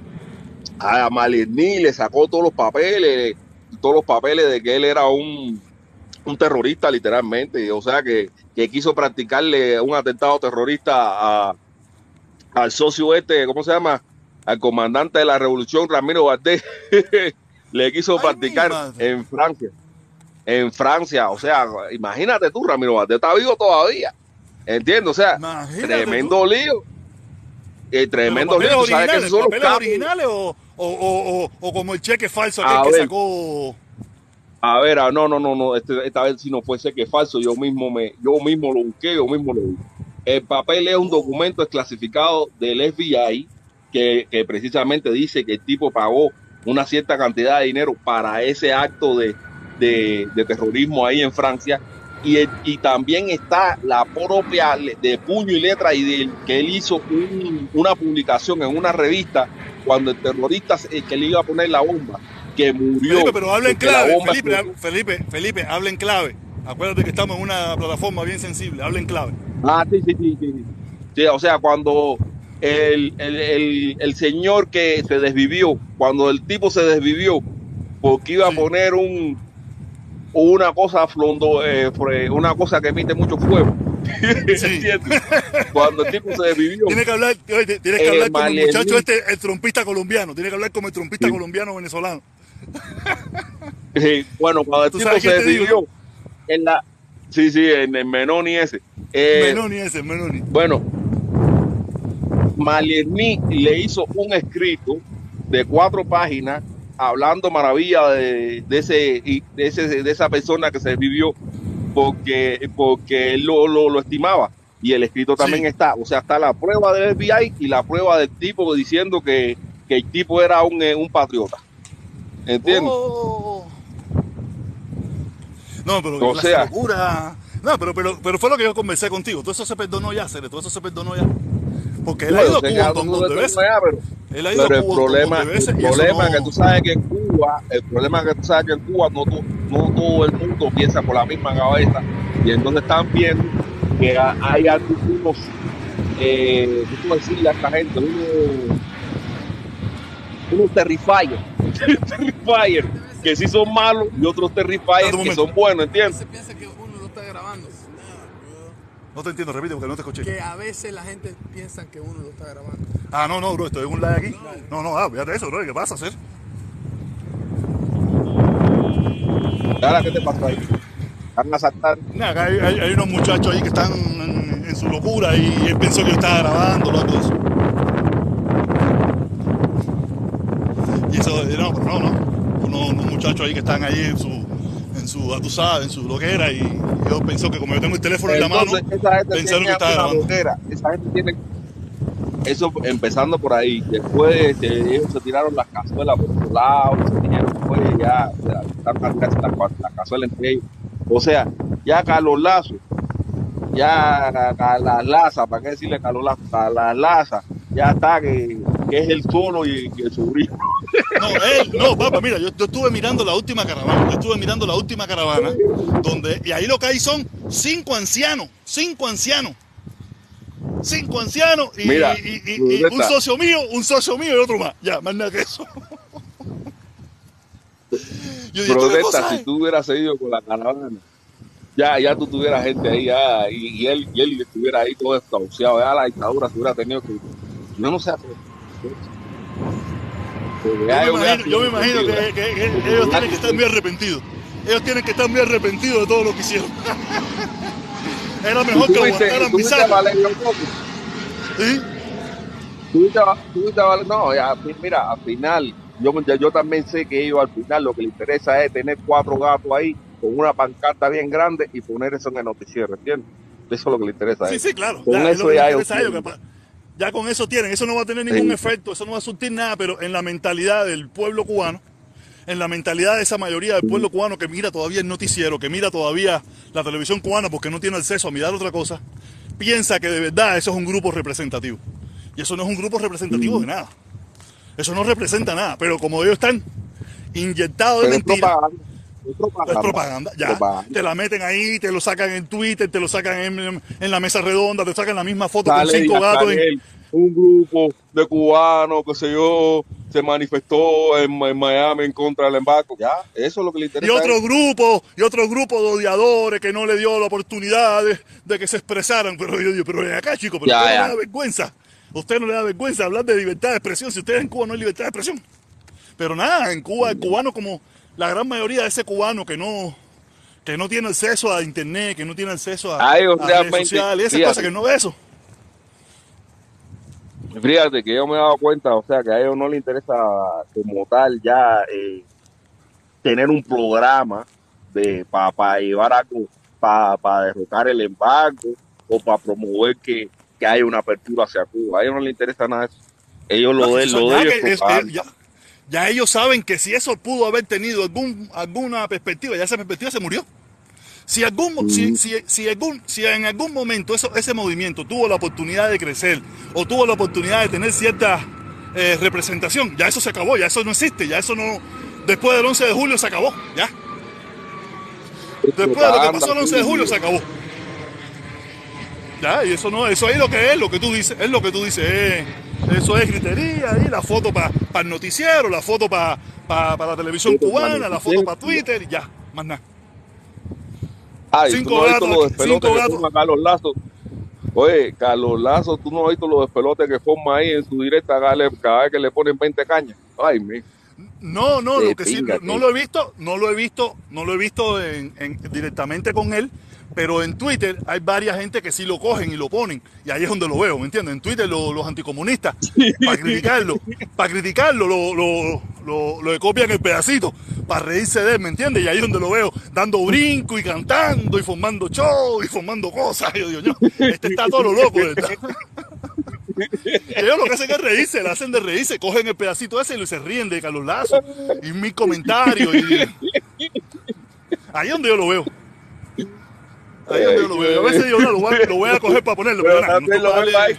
a Malerní, le sacó todos los papeles, todos los papeles de que él era un, un terrorista literalmente, o sea que, que quiso practicarle un atentado terrorista a, al socio este, ¿cómo se llama? Al comandante de la revolución, Ramiro Bardet, <laughs> le quiso Ay, practicar en Francia. En Francia, o sea, imagínate tú, Ramiro Bardet está vivo todavía. Entiendo, o sea, Imagínate tremendo lío. Eh, ¿Pero tremendo. Tú sabes que esos son los capos. originales o, o, o, o, como el cheque falso A que ver. sacó? A ver, ah, no, no, no, no, este- esta vez si no fuese que es falso, yo mismo me, yo mismo lo busqué, yo mismo lo vi. El papel es un documento desclasificado del FBI que, que precisamente dice que el tipo pagó una cierta cantidad de dinero para ese acto de, de- de terrorismo ahí en Francia. Y, y también está la propia de puño y letra y de, que él hizo un- una publicación en una revista cuando el terrorista eh, que le iba a poner la bomba, que murió. Felipe, pero habla en clave. Felipe, Felipe, Felipe, habla en clave. Acuérdate que estamos en una plataforma bien sensible. Habla en clave. Ah, sí, sí, sí, sí. Sí, o sea, cuando el, el, el, el señor que se desvivió, cuando el tipo se desvivió, porque iba Sí. a poner un una cosa flondo, eh, una cosa que emite mucho fuego. <laughs> Cuando el tipo se desvivió, Tienes que hablar, tienes que Eh, hablar con el muchacho este, el trompista colombiano. Tienes que hablar como el trompista Sí. colombiano venezolano. bueno, cuando el ¿Tú tipo se desvivió, en la, sí, sí, en el Menoni ese, eh, Menoni ese, Menoni. Bueno, Malierni le hizo un escrito de cuatro páginas hablando maravilla de, de ese, de ese de esa persona que se vivió porque, porque él lo, lo, lo estimaba. Y el escrito también Sí. está, o sea, está la prueba del FBI y la prueba del tipo diciendo que, que el tipo era un, eh, un patriota. ¿Entiendes? Oh. No, pero O la sea- locura. No, pero, pero, pero fue lo que yo conversé contigo. Todo eso se perdonó ya, Cere, todo eso se perdonó ya. Porque él ha ido a Cuba un montón de veces. pero- Él ha ido Pero a el problema, veces el problema no- que tú sabes que en Cuba, el problema que tú sabes que en Cuba no, no todo el mundo piensa con la misma cabeza y entonces están viendo que ha- hay algunos, eh, ¿qué puedo decirle a esta gente? Unos, unos terrifiers, <laughs> terrifiers que sí son malos y otros terrifiers que son buenos, ¿entiendes? se piensa que uno lo está grabando. No te entiendo, repite porque no te escuché. Que a veces la gente piensa que uno lo está grabando. Ah, no, no, bro, estoy en un live aquí. No, no, ah, fíjate eso, bro, ¿qué pasa, Cere? Ahora, ¿qué te pasó ahí? Van a saltar. Nada, acá hay, hay- hay unos muchachos ahí que están en, en su locura y él pensó que yo estaba grabando, de eso. Y eso, no, pero no, no. Unos, unos muchachos ahí que están ahí en su, su, ah, sabes, en su loquera y yo pensó que como yo tengo el teléfono en la mano, Entonces, esa gente pensaron que estaba grabando. loquera. Esa gente tiene. Eso empezando por ahí. Después este, ellos se tiraron las cazuelas por otro lado. Se dijeron, pues ya, sea, están casi las, las cazuelas entre ellos. O sea, ya Carlos Lazo, ya Carlos Laza, ¿para qué decirle Carlos Lazo? Carlos Laza, ya está que, que es el solo y, y el sobrino. No, él, no, papá, mira, yo, yo estuve mirando la última caravana, yo estuve mirando la última caravana, donde, y ahí lo que hay son cinco ancianos, cinco ancianos. Cinco ancianos y, Mira, y- y- y un socio mío, un socio mío y otro más. Ya, más nada que eso. Yo dije, ¿esto qué cosa Protesta, si es? tú hubieras seguido con la caravana, ya, ya tú tuvieras gente ahí, ya, y, y él, y él estuviera ahí todo desahuciado, ya la dictadura se hubiera tenido que. Yo no sé. Yo me imagino, yo me imagino que, que- que ellos tienen que estar muy arrepentidos. Ellos tienen que estar muy arrepentidos de todo lo que hicieron. <laughs> Era mejor que aguantaran Coco. ¿Sí? Valerio- No, ya, mira, al final, yo, también sé que ellos al final lo que les interesa es tener cuatro gatos ahí con una pancarta bien grande y poner eso en el noticiero, ¿entiendes? Eso es lo que les interesa a Sí, ellos. sí, claro. Con Ya, es eso lo que ya ellos ya con eso tienen. Eso no va a tener ningún Sí. efecto, eso no va a surtir nada, pero en la mentalidad del pueblo cubano, en la mentalidad de esa mayoría del pueblo cubano que mira todavía el noticiero, que mira todavía la televisión cubana porque no tiene acceso a mirar otra cosa, piensa que de verdad eso es un grupo representativo. Y eso no es un grupo representativo de nada. Eso no representa nada, pero como ellos están inyectados de mentiras. Es propaganda. es propaganda. Ya, Propaganda. te la meten ahí, te lo sacan en Twitter, te lo sacan en, en la mesa redonda, te sacan la misma foto con cinco gatos. en- un grupo de cubanos, qué sé yo, se manifestó en, en Miami en contra del embargo. Ya, eso es lo que le Y interesa. a otro grupo, y otro grupo de odiadores que no le dio la oportunidad de, de que se expresaran. Pero yo digo, pero ven acá, chicos, pero Ya, usted no le da vergüenza. Usted no le da vergüenza hablar de libertad de expresión si ustedes en Cuba no hay libertad de expresión. Pero nada, en Cuba el cubano como la gran mayoría de ese cubano que no que no tiene acceso a internet, que no tiene acceso a, A ellos a redes sociales, y esas fíjate. cosas que no ve eso. Fíjate que yo me he dado cuenta, o sea, que a ellos no les interesa como tal ya eh, tener un programa de para llevar algo, para derrotar el embargo o para promover que, que haya una apertura hacia Cuba. A ellos no les interesa nada eso. Ellos lo de, lo de ellos que es es- propaganda. ya, ya ellos saben que si eso pudo haber tenido algún, alguna perspectiva, ya esa perspectiva se murió. Si, algún, si, si, si, algún, si en algún momento eso, ese movimiento tuvo la oportunidad de crecer o tuvo la oportunidad de tener cierta eh, representación, ya eso se acabó, ya eso no existe, ya eso no... Después del 11 de julio se acabó, ya. Después de lo que pasó el 11 de julio se acabó. Y eso no, eso ahí lo que es, lo que tú dices, es lo que tú dices, eh, eso es gritería, ahí la foto para el noticiero, la foto para la televisión Foto pa' cubana, la foto para Twitter y ya, más nada. Ay, Cinco no gatos los cinco gatos. Carlos Lazo. Oye, Carlos Lazo, tú no has visto los despelotes que forma ahí en su directa cada vez que le ponen 20 cañas. Ay, mi. No, no, lo que sí, no tío. lo he visto, no lo he visto, no lo he visto en- en- directamente con él, pero en Twitter hay varias gente que sí lo cogen y lo ponen, y ahí es donde lo veo, ¿me entiendes? En Twitter lo- los anticomunistas, para criticarlo, para criticarlo, lo, lo, lo, lo copian el pedacito, para reírse de él, ¿me entiendes? Y ahí es donde lo veo, dando brinco y cantando y formando show y formando cosas. Yo digo, yo, este está todo lo loco, ¿verdad? Ellos lo que hacen es reírse, le hacen de reírse, cogen el pedacito ese y se ríen de Carlos Lazo y mis comentarios. Y... <laughs> Ahí es donde yo lo veo. Ahí yo lo veo. A veces digo, no, lo voy a, lo voy a coger para ponerlo, Pero pero nada, no también lo veo ahí.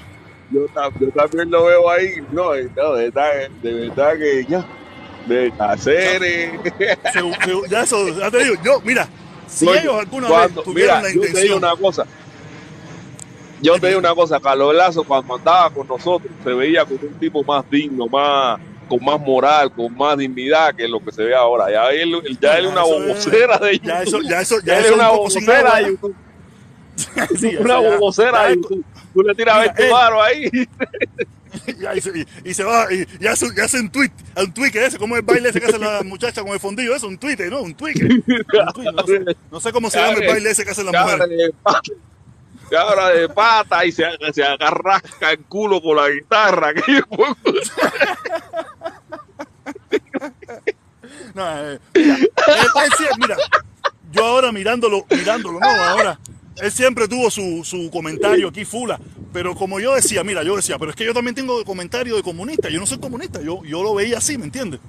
Yo, yo también lo veo ahí. No, no, de verdad, de verdad que ya. De hacer. eh, <laughs> ya eso, ya te digo, yo, mira, si ellos alguna cuando- vez tuvieran mira, la Yo te digo intención, una cosa. Yo te digo una cosa, Carlos Lazo cuando andaba con nosotros se veía como un tipo más digno, más con más moral, con más dignidad que lo que se ve ahora. Ya él, ya él es una bobocera de ya eso, YouTube. ya eso, Ya él eso es una bobocera de. YouTube. <laughs> Sí, Una bobocera de YouTube. Tú le tiras Mira, 20 él- baros ahí. <laughs> Y, se, y- y se va y, y hace, y hace un tweet, un tweet ese, como el baile ese que hace la <laughs> muchacha con el fondillo, eso, un tweet, ¿no? Un tweet. Un tweet, no, sé, no sé cómo se llama el baile ese que mujeres. de pata, cabra de pata y se, se agarrasca el culo con la guitarra. que- No, eh, mira, mira, yo ahora mirándolo, mirándolo, no, ahora, él siempre tuvo su, su comentario aquí, fula, pero como yo decía, mira, yo decía, pero es que yo también tengo comentario de comunista, yo no soy comunista, yo, yo lo veía así, ¿me entiendes?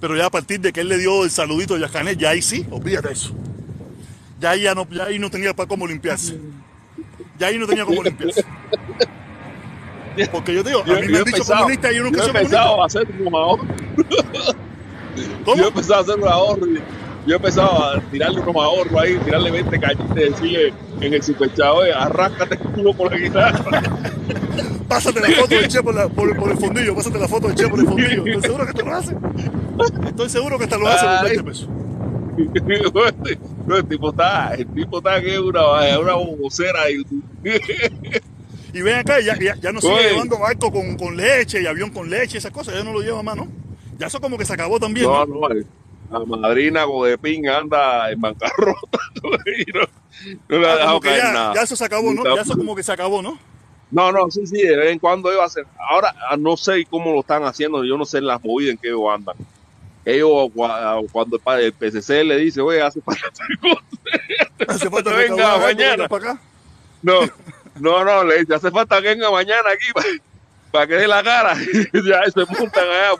Pero ya a partir de que él le dio el saludito a Yacanet, ya ahí sí, olvídate eso. Ya ahí, ya no, ya ahí no tenía para cómo limpiarse. Ya ahí no tenía cómo limpiarse. Porque yo te digo, a mí me han dicho pensado, comunista y yo nunca yo he he sido comunista. hacer un ahorro. ¿Cómo? Yo he empezado a hacer un ahorro. y- Yo he empezado a tirarle unos ahorros ahí, tirarle 20 cañitas y decirle en el superchavo, "Oye, arráncate el culo con la guitarra. Pásate la foto del Che por, la- por- por el fondillo, pásate la foto del Che por el fondillo. Estoy seguro que te lo hace. Estoy seguro que te lo hace por Ay. 20 pesos. <laughs> No, el tipo está, el tipo está que es una, una bobocera de YouTube. <laughs> Y ven acá, ya, ya, ya no sigue Oye. llevando barco con, con leche y avión con leche, esas cosas, ya no lo lleva más, ¿no? Ya eso como que se acabó también, No, ¿no? no, la madrina de pinga anda en bancarrota. <laughs> y no, no le ha Ah, dejado caer ya, nada. ya eso se acabó, ¿no? Ya eso como que se acabó, ¿no? No, no, sí, sí, de vez en cuando ellos hacen. Ahora ah, no sé cómo lo están haciendo, yo no sé las movidas en ellos andan. Ellos, cua- cuando el PCC le dice, oye, hace falta tal <laughs> cosa". Hace falta Venga, recaudar algo, mañana. venga para acá. No, no, no, le dice, hace falta que venga mañana aquí para que dé la cara. <laughs> ya se montan allá.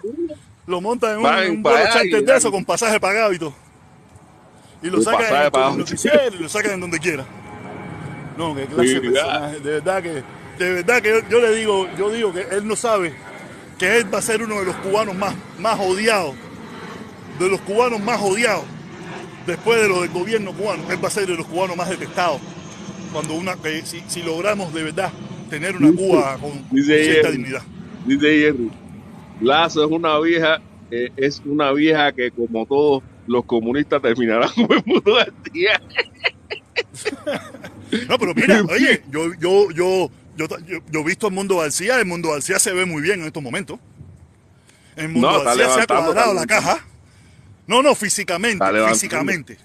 Lo montan en un, Van un para allá de eso con pasaje pagado y todo. Y lo sacan el noticiero y lo sacan en donde quiera. No, qué clase Sí, de ya. personaje. De verdad que, de verdad que yo, yo le digo, yo digo que él no sabe que él va a ser uno de los cubanos más, más odiados, de los cubanos más odiados, después de lo del gobierno cubano, él va a ser de los cubanos más detestados. Cuando una, que si, si logramos de verdad tener una Cuba con, cierta Jerry. dignidad. Dice Jerry, Lazo es una vieja, eh, es una vieja que como todos los comunistas terminarán <laughs> con el mundo del día. No, pero mira, <laughs> oye, yo, yo, yo, yo, he visto el mundo García, el mundo García se ve muy bien en estos momentos. El mundo García se ha cuadrado la caja. No, no, físicamente, físicamente.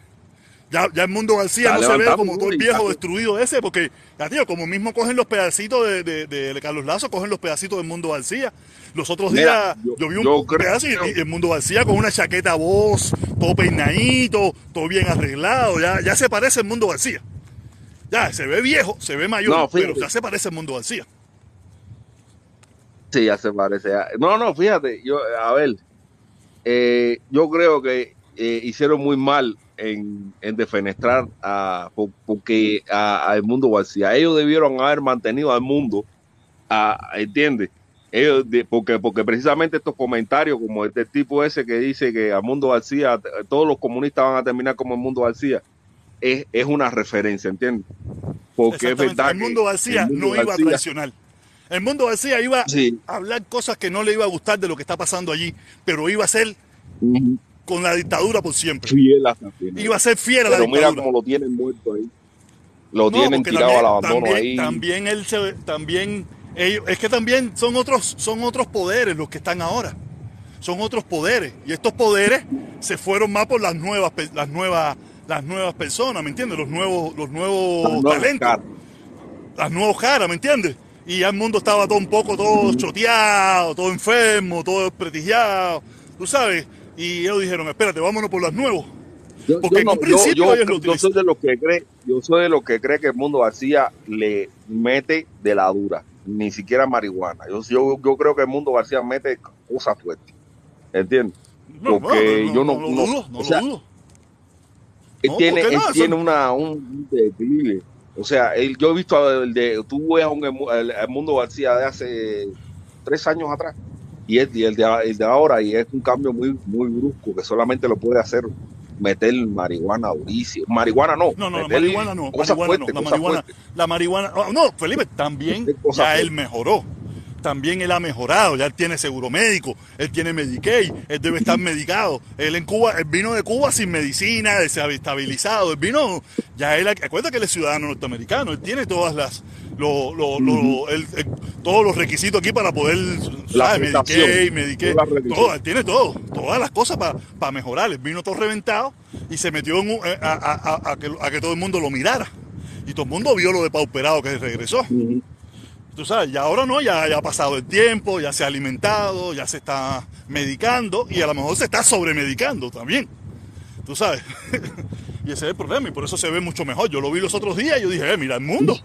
Ya, ya el mundo García no se ve como todo el viejo destruido ese, porque, ya tío, como mismo cogen los pedacitos de, de, de Carlos Lazo, cogen los pedacitos del mundo García. Los otros Mira, días yo- yo, vi un yo pedazo y, y el mundo García con una chaqueta voz, todo peinadito, todo bien arreglado, ya, ya se parece el mundo García. Ya, se ve viejo, se ve mayor, No, pero ya se parece el mundo García. Sí, ya se parece. No, no, fíjate, yo, a ver, eh, yo creo que eh, hicieron muy mal en, en defenestrar a, por- porque a, a el mundo García. Ellos debieron haber mantenido al mundo, a, ¿entiendes? Ellos, de- porque, porque precisamente estos comentarios, como este tipo ese que dice que a Mundo García, todos los comunistas van a terminar como el Mundo García, es, es una referencia, ¿entiendes? Porque es verdad El mundo García no iba a traicionar. El mundo García iba Sí. a hablar cosas que no le iba a gustar de lo que está pasando allí, pero iba a ser con la dictadura por siempre. fiel hasta. Iba a ser fiel a la Pero mira dictadura. cómo lo tienen muerto ahí. Lo No, tienen tirado también- al abandono también, ahí. También él se, también ellos, es que también son otros, son otros poderes los que están ahora. Son otros poderes y estos poderes se fueron más por las nuevas, las nuevas, las nuevas personas, ¿me entiendes? Los nuevos, los nuevos No, talentos, cara. las nuevas caras, ¿me entiendes? Y ya el mundo estaba todo un poco todo choteado, todo enfermo, todo desprestigiado, tú sabes. Y ellos dijeron, espérate, vámonos por los nuevos. Yo, Porque yo en no- yo- soy de los que cree, yo soy de los que cree que el mundo García le mete de la dura, ni siquiera marihuana. Yo, yo, yo creo que el mundo García mete cosas fuertes. ¿Entiendes? No, Porque no, yo no, no- lo no- dudo, no lo dudo. Él No, tiene, una, un, un declive. O sea, él, yo he visto el de, tú ves a un, el, el Mundo García de hace tres años atrás y el, y el de, el de ahora y es un cambio muy, muy brusco que solamente lo puede hacer meter marihuana durísima. Marihuana no. No, no, la marihuana no, marihuana fuertes, no, la marihuana, la marihuana, no, Felipe, también ya fuerte. él mejoró, también él ha mejorado, ya él tiene seguro médico, él tiene Medicaid, él debe estar <laughs> medicado, él en Cuba, él vino de Cuba sin medicina, desestabilizado, él vino, ya él, acuérdate que él es ciudadano norteamericano, él tiene todas las, lo, lo, lo- él- él- todos los requisitos aquí para poder, ¿sabes? Medicaid, Medicaid, todo, él tiene todo, todas las cosas para mejorar. Él vino todo reventado y se metió en un- eh, a, a- a- a que, a que todo el mundo lo mirara. Y todo el mundo vio lo de pauperado que regresó. Tú sabes, y ahora no, ya, ya ha pasado el tiempo, ya se ha alimentado, ya se está medicando y a lo mejor se está sobremedicando también. Tú sabes. <laughs> y ese es el problema y por eso se ve mucho mejor. Yo lo vi los otros días y yo dije, eh, mira el mundo.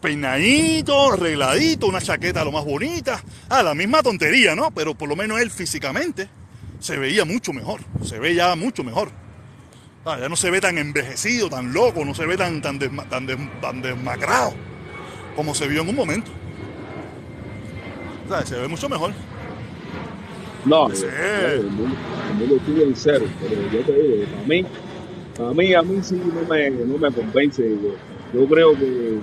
Peinadito, arregladito, una chaqueta lo más bonita. Ah, la misma tontería, ¿no? Pero por lo menos él físicamente se veía mucho mejor. Se ve ya mucho mejor. Ah, ya no se ve tan envejecido, tan loco, no se ve tan, tan, desma- tan, des- tan desmacrado como se vio en un momento. ¿Sabes? Se ve mucho mejor. No, Sí. eh, el mundo, el mundo estuvo en cero, pero yo te digo, para mí, para mí, a mí sí no me, no me convence. Yo, yo creo que,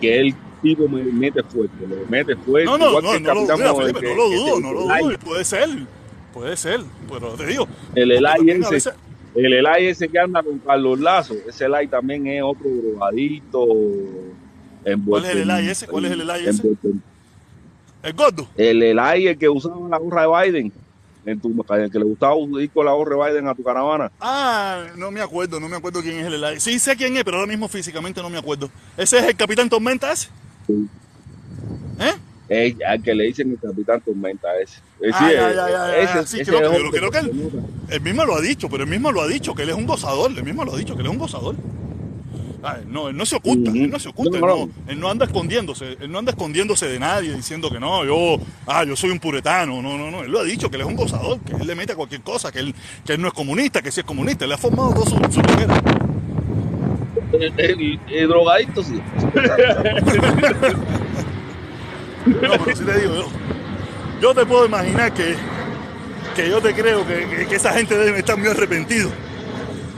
que el tipo me mete fuerte, le mete fuerte. No, no, no, no lo, mira, Felipe, que- no lo dudo, no lo dudo. Puede ser, puede ser, pero te digo. El Elay ese, veces- el Elay ese que anda con Carlos Lazo, ese Elay también es otro drogadito. ¿Cuál es el Elay ese? ¿Cuál es el Elay ese? El gordo. El el que usaba la gorra de Biden, en tu, el que le gustaba ir con la gorra de Biden a tu caravana. Ah, no me acuerdo, no me acuerdo quién es el Elay. Sí sé quién es, pero ahora mismo físicamente no me acuerdo. ¿Ese es el Capitán Tormenta ese? Sí. ¿Eh? Es al que le dicen el capitán tormenta ese. Sí, ya, ya, ya, ya, ese- creo que- él-. Él mismo lo ha dicho, pero él mismo lo ha dicho, que él es un gozador. Él mismo lo ha dicho, que él es un gozador. Él no, él no se oculta, él no se oculta, No, él, no. no, él no anda escondiéndose, él no anda escondiéndose de nadie diciendo que no, yo, ah, yo soy un puretano, no, no, no, él lo ha dicho, que él es un gozador, que él le mete a cualquier cosa, que él, que él no es comunista, que sí es comunista, él ha formado todo su, su loquera. El, el- el drogadicto sí. No, pero sí te digo, yo, yo te puedo imaginar que, que yo te creo que, que- que esa gente debe estar muy arrepentido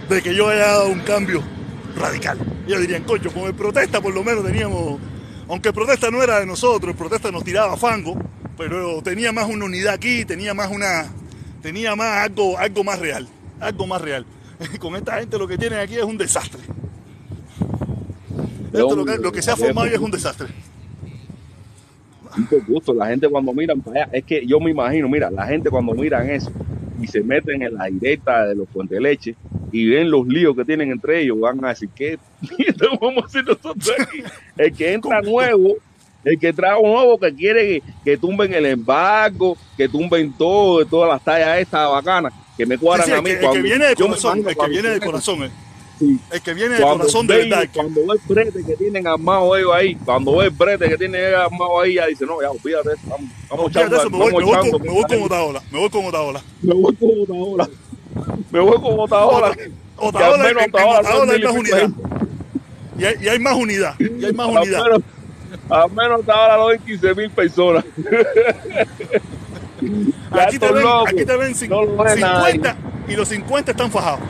de que yo haya dado un cambio radical. Ellos dirían, coño, con el protesta por lo menos teníamos, aunque el protesta no era de nosotros, el protesta nos tiraba fango, pero tenía más una unidad aquí, tenía más una, tenía más algo, algo más real, algo más real. <laughs> Con esta gente lo que tienen aquí es un desastre. Esto, lo, que, lo que se ha formado es un desastre. gusto. La gente cuando miran para allá, es que yo me imagino, mira, la gente cuando miran eso y se meten en la directa de los fuentes leche y ven los líos que tienen entre ellos, van a decir, ¿qué vamos a hacer nosotros aquí? <laughs> El que entra nuevo, el que trae un nuevo que quiere que, que tumben el embargo, que tumben todo, de todas las tallas estas bacanas, que me Sí, cuadran sí, a el, mí. que, el que viene de corazón, el que viene de corazón, eh. Sí. el que viene de Cuando corazón de ve, verdad. cuando ve el brete que tienen armado ellos ahí, cuando ve el brete que tienen armado ahí, ya dice, no, ya olvídate, de eso, vamos, vamos de echando, eso, me voy, vamos me voy echando con, me voy con gente- Otaola, me voy con Otaola. me voy con Otaola. Me voy con Otaola. al Otaola, menos en, Otaola hay más unidad. Y hay, y hay más unidad. Y hay más Al unidad. menos, al menos Otaola lo ven 15 mil personas. <laughs> Aquí te ven, aquí te ven cin- no lo ve 50 y los 50 están fajados.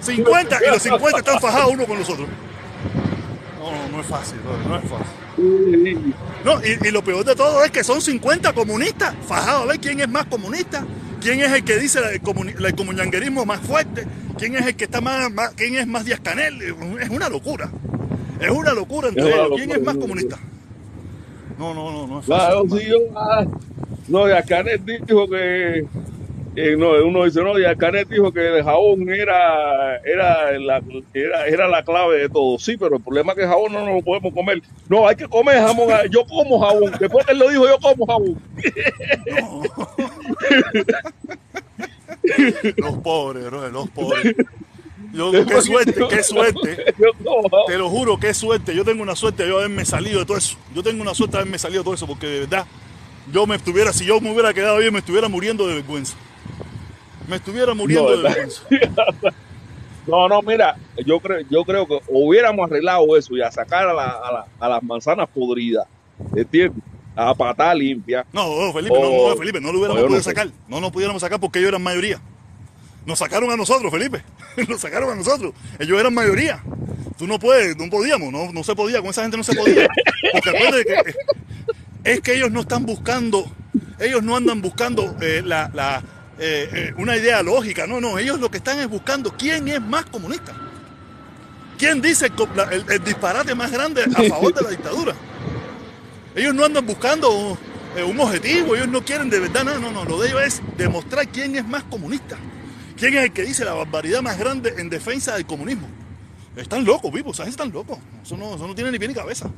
50 y los 50 están fajados uno con los otros. No, no es fácil, no es fácil. No, y, y lo peor de todo es que son 50 comunistas fajados. A ver quién es más comunista, quién es el que dice el, comunanguerismo más fuerte, quién es el que está más, más- quién es más Díaz Canel. Es una locura. Es una locura entre ellos. ¿Quién es más comunista? No, no, no, no es Claro, fácil. sí, yo, ah, no, Díaz Canet dijo que, eh, no, uno dice, no, Díaz Canet dijo que el jabón era, era, la, era, era la clave de todo. Sí, pero el problema es que el jabón no nos lo podemos comer. No, hay que comer jamón. ah, Yo como jabón. Después que él lo dijo, yo como jabón. Los pobres, bro, los pobres. Yo, qué suerte, qué suerte. <laughs> Te lo juro, qué suerte. Yo tengo una suerte de haberme salido de todo eso. Yo tengo una suerte de haberme salido de todo eso porque de verdad, yo me estuviera, si yo me hubiera quedado ahí, me estuviera muriendo de vergüenza. Me estuviera muriendo No, de. <laughs> No, no, mira, yo creo, yo creo que hubiéramos arreglado eso y a sacar a, la- a la- a las manzanas podridas, ¿entiendes? A patada limpia. No, no, Felipe, O- no, no, Felipe, no lo hubiéramos no podido sé. sacar. No nos pudiéramos sacar porque ellos eran mayoría. Nos sacaron a nosotros, Felipe. <laughs> Nos sacaron a nosotros. Ellos eran mayoría. Tú no puedes, no podíamos, no, no se podía, con esa gente no se podía. Porque acuérdate que eh, es que ellos no están buscando, ellos no andan buscando eh, la, la, eh, eh, una idea lógica, no, no, ellos lo que están es buscando quién es más comunista. ¿Quién dice el, el- el disparate más grande a <laughs> favor de la dictadura? Ellos no andan buscando eh, un objetivo, ellos no quieren de verdad, no, no, no, lo de ellos es demostrar quién es más comunista, quién es el que dice la barbaridad más grande en defensa del comunismo. Están locos, vivos, gente están locos, eso no, eso no tiene ni pie ni cabeza.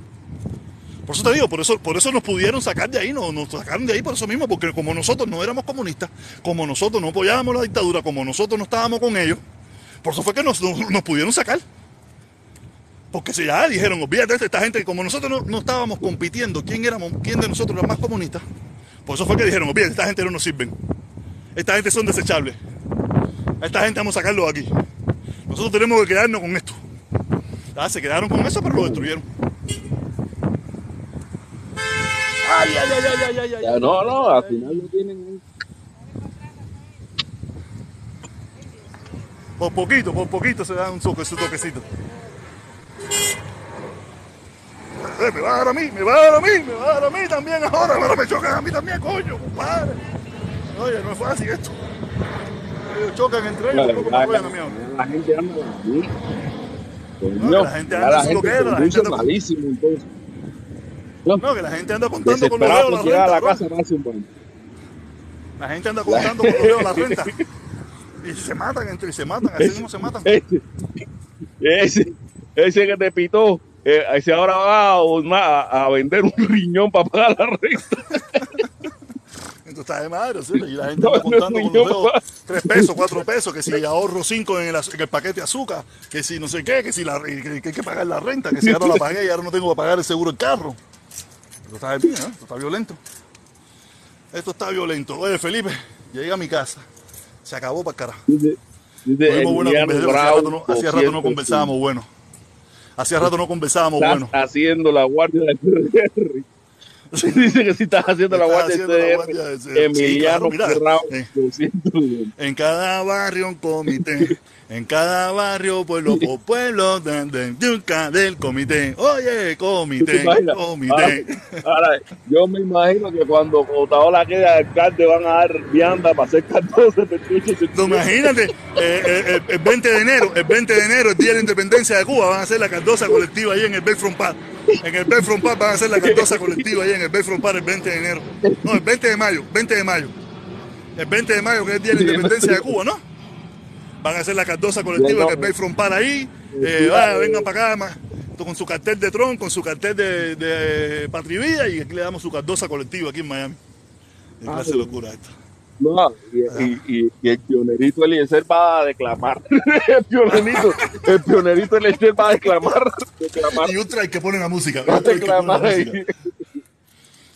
Por eso te digo, por eso, por eso nos pudieron sacar de ahí, nos, nos sacaron de ahí por eso mismo, porque como nosotros no éramos comunistas, como nosotros no apoyábamos la dictadura, como nosotros no estábamos con ellos, por eso fue que nos, nos- pudieron sacar. Porque si ya dijeron, olvídate de esta gente, como nosotros no, no estábamos compitiendo, quién éramos, quién de nosotros era más comunista, por eso fue que dijeron, olvídate, esta gente no nos sirven. Esta gente son desechables. Esta gente vamos a sacarlo de aquí. Nosotros tenemos que quedarnos con esto. Ah, se quedaron con eso, pero lo destruyeron. Ay, ay, ay, ay, ay, ay, ay. Ya, no, no, al final lo tienen. Por poquito, por poquito se da un toque, su toquecito. Eh, me va a dar a mí, me va a dar a mí, me va a dar a mí también ahora, ahora me chocan a mí también, coño, compadre. Oye, no es fácil esto. Ellos chocan entre ellos, La, tampoco me la- apoyan a mí ahora. la gente anda así. La gente anda la haciendo gente que era, la gente malísimo entonces. No, que la gente anda contando con los dedos la a renta, la casa para. La gente anda contando con los dedos la renta. <laughs> Y se matan entre y se matan, así mismo se matan. Ese, ese, ese que te pitó, eh, ese ahora va a, a vender un riñón para pagar la renta. <laughs> Entonces está de madre, ¿sí? Y la gente anda contando con los dedos tres pesos, cuatro pesos, que si ahorro cinco en el, az- en el paquete de azúcar, que si no sé qué, que si la, que, que hay que pagar la renta, que si ahora la pagué y ahora no tengo que pagar el seguro del carro. Esto está de mí, ¿eh? Esto está violento. Esto está violento. Oye, Felipe, llegué a mi casa. Se acabó para carajo. Hacía rato no- Brown, Hacía rato no 200, conversábamos bueno. Hacía rato no conversábamos Estás bueno. haciendo la guardia de. <laughs> Dice que si estás haciendo la guardia de. Sí, Emiliano. Ferrao, Eh. 200. En cada barrio un comité. En cada barrio, pueblo por <laughs> pueblo, del comité. Oye, ¿Tú te comité, comité. Ahora, ahora, yo me imagino que cuando Otaola quede alcalde van a dar vianda para hacer 14, 28, No, imagínate, eh, eh, el, el 20 de enero, el 20 de enero, el día de la independencia de Cuba, van a hacer la cardosa colectiva ahí en el Bayfront Park. En el Bayfront Park van a hacer la cardosa colectiva ahí en el Bayfront Park el 20 de enero. No, el 20 de mayo, 20 de mayo. El 20 de mayo, que es el día de la independencia de Cuba, ¿no? Van a hacer la cardosa colectiva en el Bayfront Park ahí. Eh, vaya, vengan para acá, ma, con su cartel de Tron, con su cartel de, de Patrivía y aquí le damos su cardosa colectiva aquí en Miami. Es Ah, clase de locura esto. No, y, y, y, y el pionerito Eliezer va a declamar. <laughs> el pionerito, el pionerito Eliezer va a declamar. declamar. Y Ultra el que pone la música. Va a Ultra que la declamar música. ahí.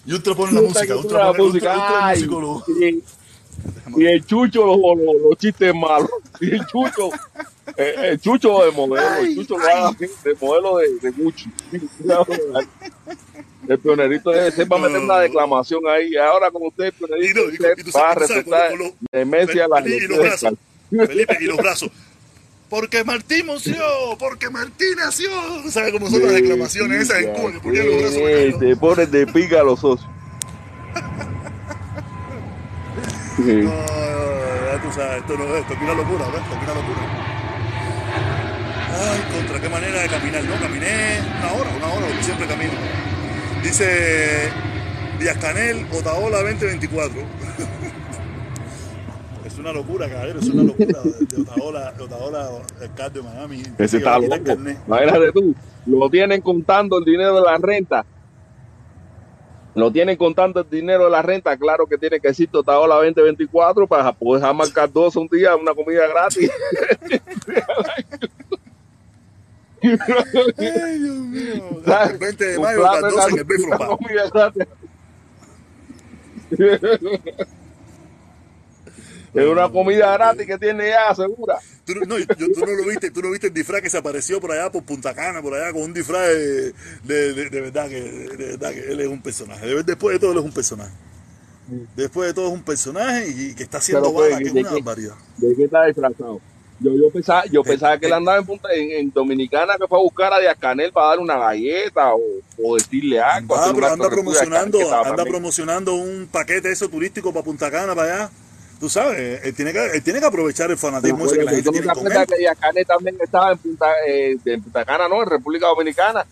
Y Ultra pone la música. Ultra La pone música. Ultra, Ultra es Ay, musicólogo. Y, el chucho, los, los, los chistes malos. Y el chucho, eh, el chucho de modelo. El chucho lo haga de modelo de, de Gucci. El pionerito Eliezer va a meter una declamación ahí. Ahora con usted, el pionerito Y no, y- va a recetar con lo- de Messi a la Felipe, y los brazos. Felipe, y los brazos. Porque Martín nació, porque Martín nació. ¿Tú ¿Sabes cómo son las declamaciones esas en Cuba que ponían los brazos? Pegados? Te pones de pica a los socios. Sí. No, ya tú sabes, esto no es, esto es una locura, ¿ves? Esto es una locura. Ay, contra qué manera de caminar. No, caminé una hora, una hora, porque siempre camino. Dice Díaz Canel, Otaola 2024. <laughs> es una locura, caballero, es una locura de Otaola, de Otaola, alcalde de Miami. Ese está Aquí loco. el. Imagínate tú. Lo tienen contando el dinero de la renta. Lo tienen contando el dinero de la renta. Claro que tiene que decir Totaola 2024 para poder marcar dos un día, una comida gratis. Ay, Dios mío. El 20 de mayo, plato las de 12 en el Bayfront una Park. comida gratis. Es una comida gratis que tiene ya segura. Tú, no- no, yo- tú no lo viste, tú no viste el disfraz que se apareció por allá por Punta Cana, por allá con un disfraz de, de, de- de verdad que de verdad que él es un personaje. De- después de todo él es un personaje. Después de todo es un personaje y, que está haciendo Pero, pues, bala, que es ¿de una qué? barbaridad. ¿De qué está disfrazado? Yo, yo pensaba, yo pensaba que él andaba en, Punta- en, en Dominicana que fue a buscar a Díaz Canel para dar una galleta o, o decirle algo. Ah, pero anda promocionando, anda también- promocionando un paquete eso turístico para Punta Cana, para allá. Tú sabes, él tiene que, él tiene que aprovechar el fanatismo ese que la gente ¿Tú no tiene con él. que Díaz Canel también estaba en Punta, eh, en Punta Cana, no? En República Dominicana.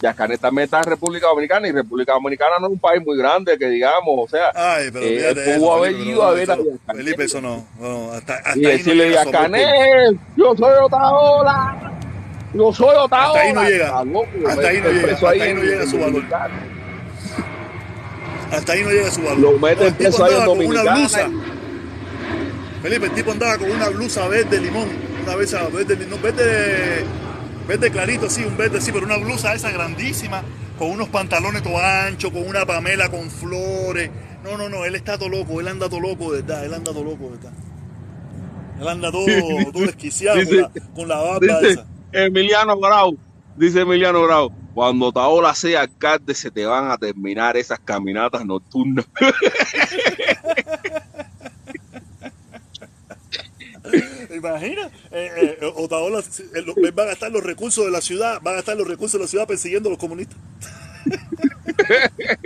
Díaz Canel también está en República Dominicana y República Dominicana no es un país muy grande que digamos, o sea, Ay, pero Eh, él pudo haber ido a no, ver a Canel. Felipe, eso no, no, hasta, hasta y no decirle por- Canel, yo soy Otaola, yo soy Otaola. Hasta ahí no llega. Está loco, Hasta ahí no el llega, hasta ahí no llega su valor. Hasta ahí no llega su valor. Lo No, tipo preso ahí en Dominicana. Felipe, el tipo andaba con una blusa verde limón. Una blusa verde, no, verde, verde clarito, sí, un verde, sí, pero una blusa esa grandísima, con unos pantalones todo anchos, con una pamela con flores. No, no, no, él está todo loco, él anda todo loco, de verdad, él anda todo loco, de verdad. Él anda todo, todo desquiciado Dice- con, la, con la barba Dice esa. Emiliano Grau, dice Emiliano Grau, cuando Taola sea alcalde se te van a terminar esas caminatas nocturnas. <laughs> Imagina, eh, eh, Otaola eh, lo- va a gastar los recursos de la ciudad, va a gastar los recursos de la ciudad persiguiendo a los comunistas. <laughs>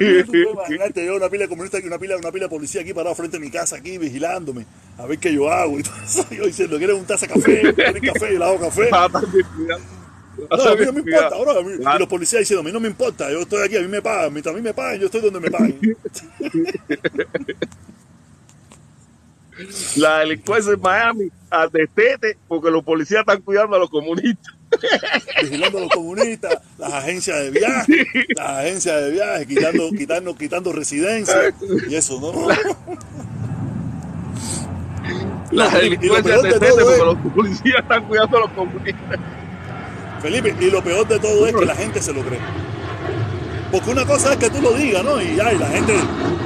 Imagínate yo una pila de comunistas y una pila, una pila de policía aquí parado frente a mi casa aquí vigilándome a ver qué yo hago y todo eso. <laughs> Yo diciendo, ¿quieres un taza de café? ¿Quieres café? Yo le hago café. Va a estar bien cuidado. Va a No, a mí no me importa, ahora mí- y los policías diciendo, a mí no me importa, yo estoy aquí, a mí me pagan, mientras a mí me pagan, yo estoy donde me pagan. <laughs> La delincuencia en Miami a destete porque los policías están cuidando a los comunistas. <laughs> vigilando a los comunistas, las agencias de viaje, las agencias de viaje, quitando, quitando, quitando residencia y eso, ¿no? La lo delincuencia a de destete todo porque es- los policías están cuidando a los comunistas. Felipe, y lo peor de todo es que la gente se lo cree. Porque una cosa es que tú lo digas, ¿no? Y ay, la gente,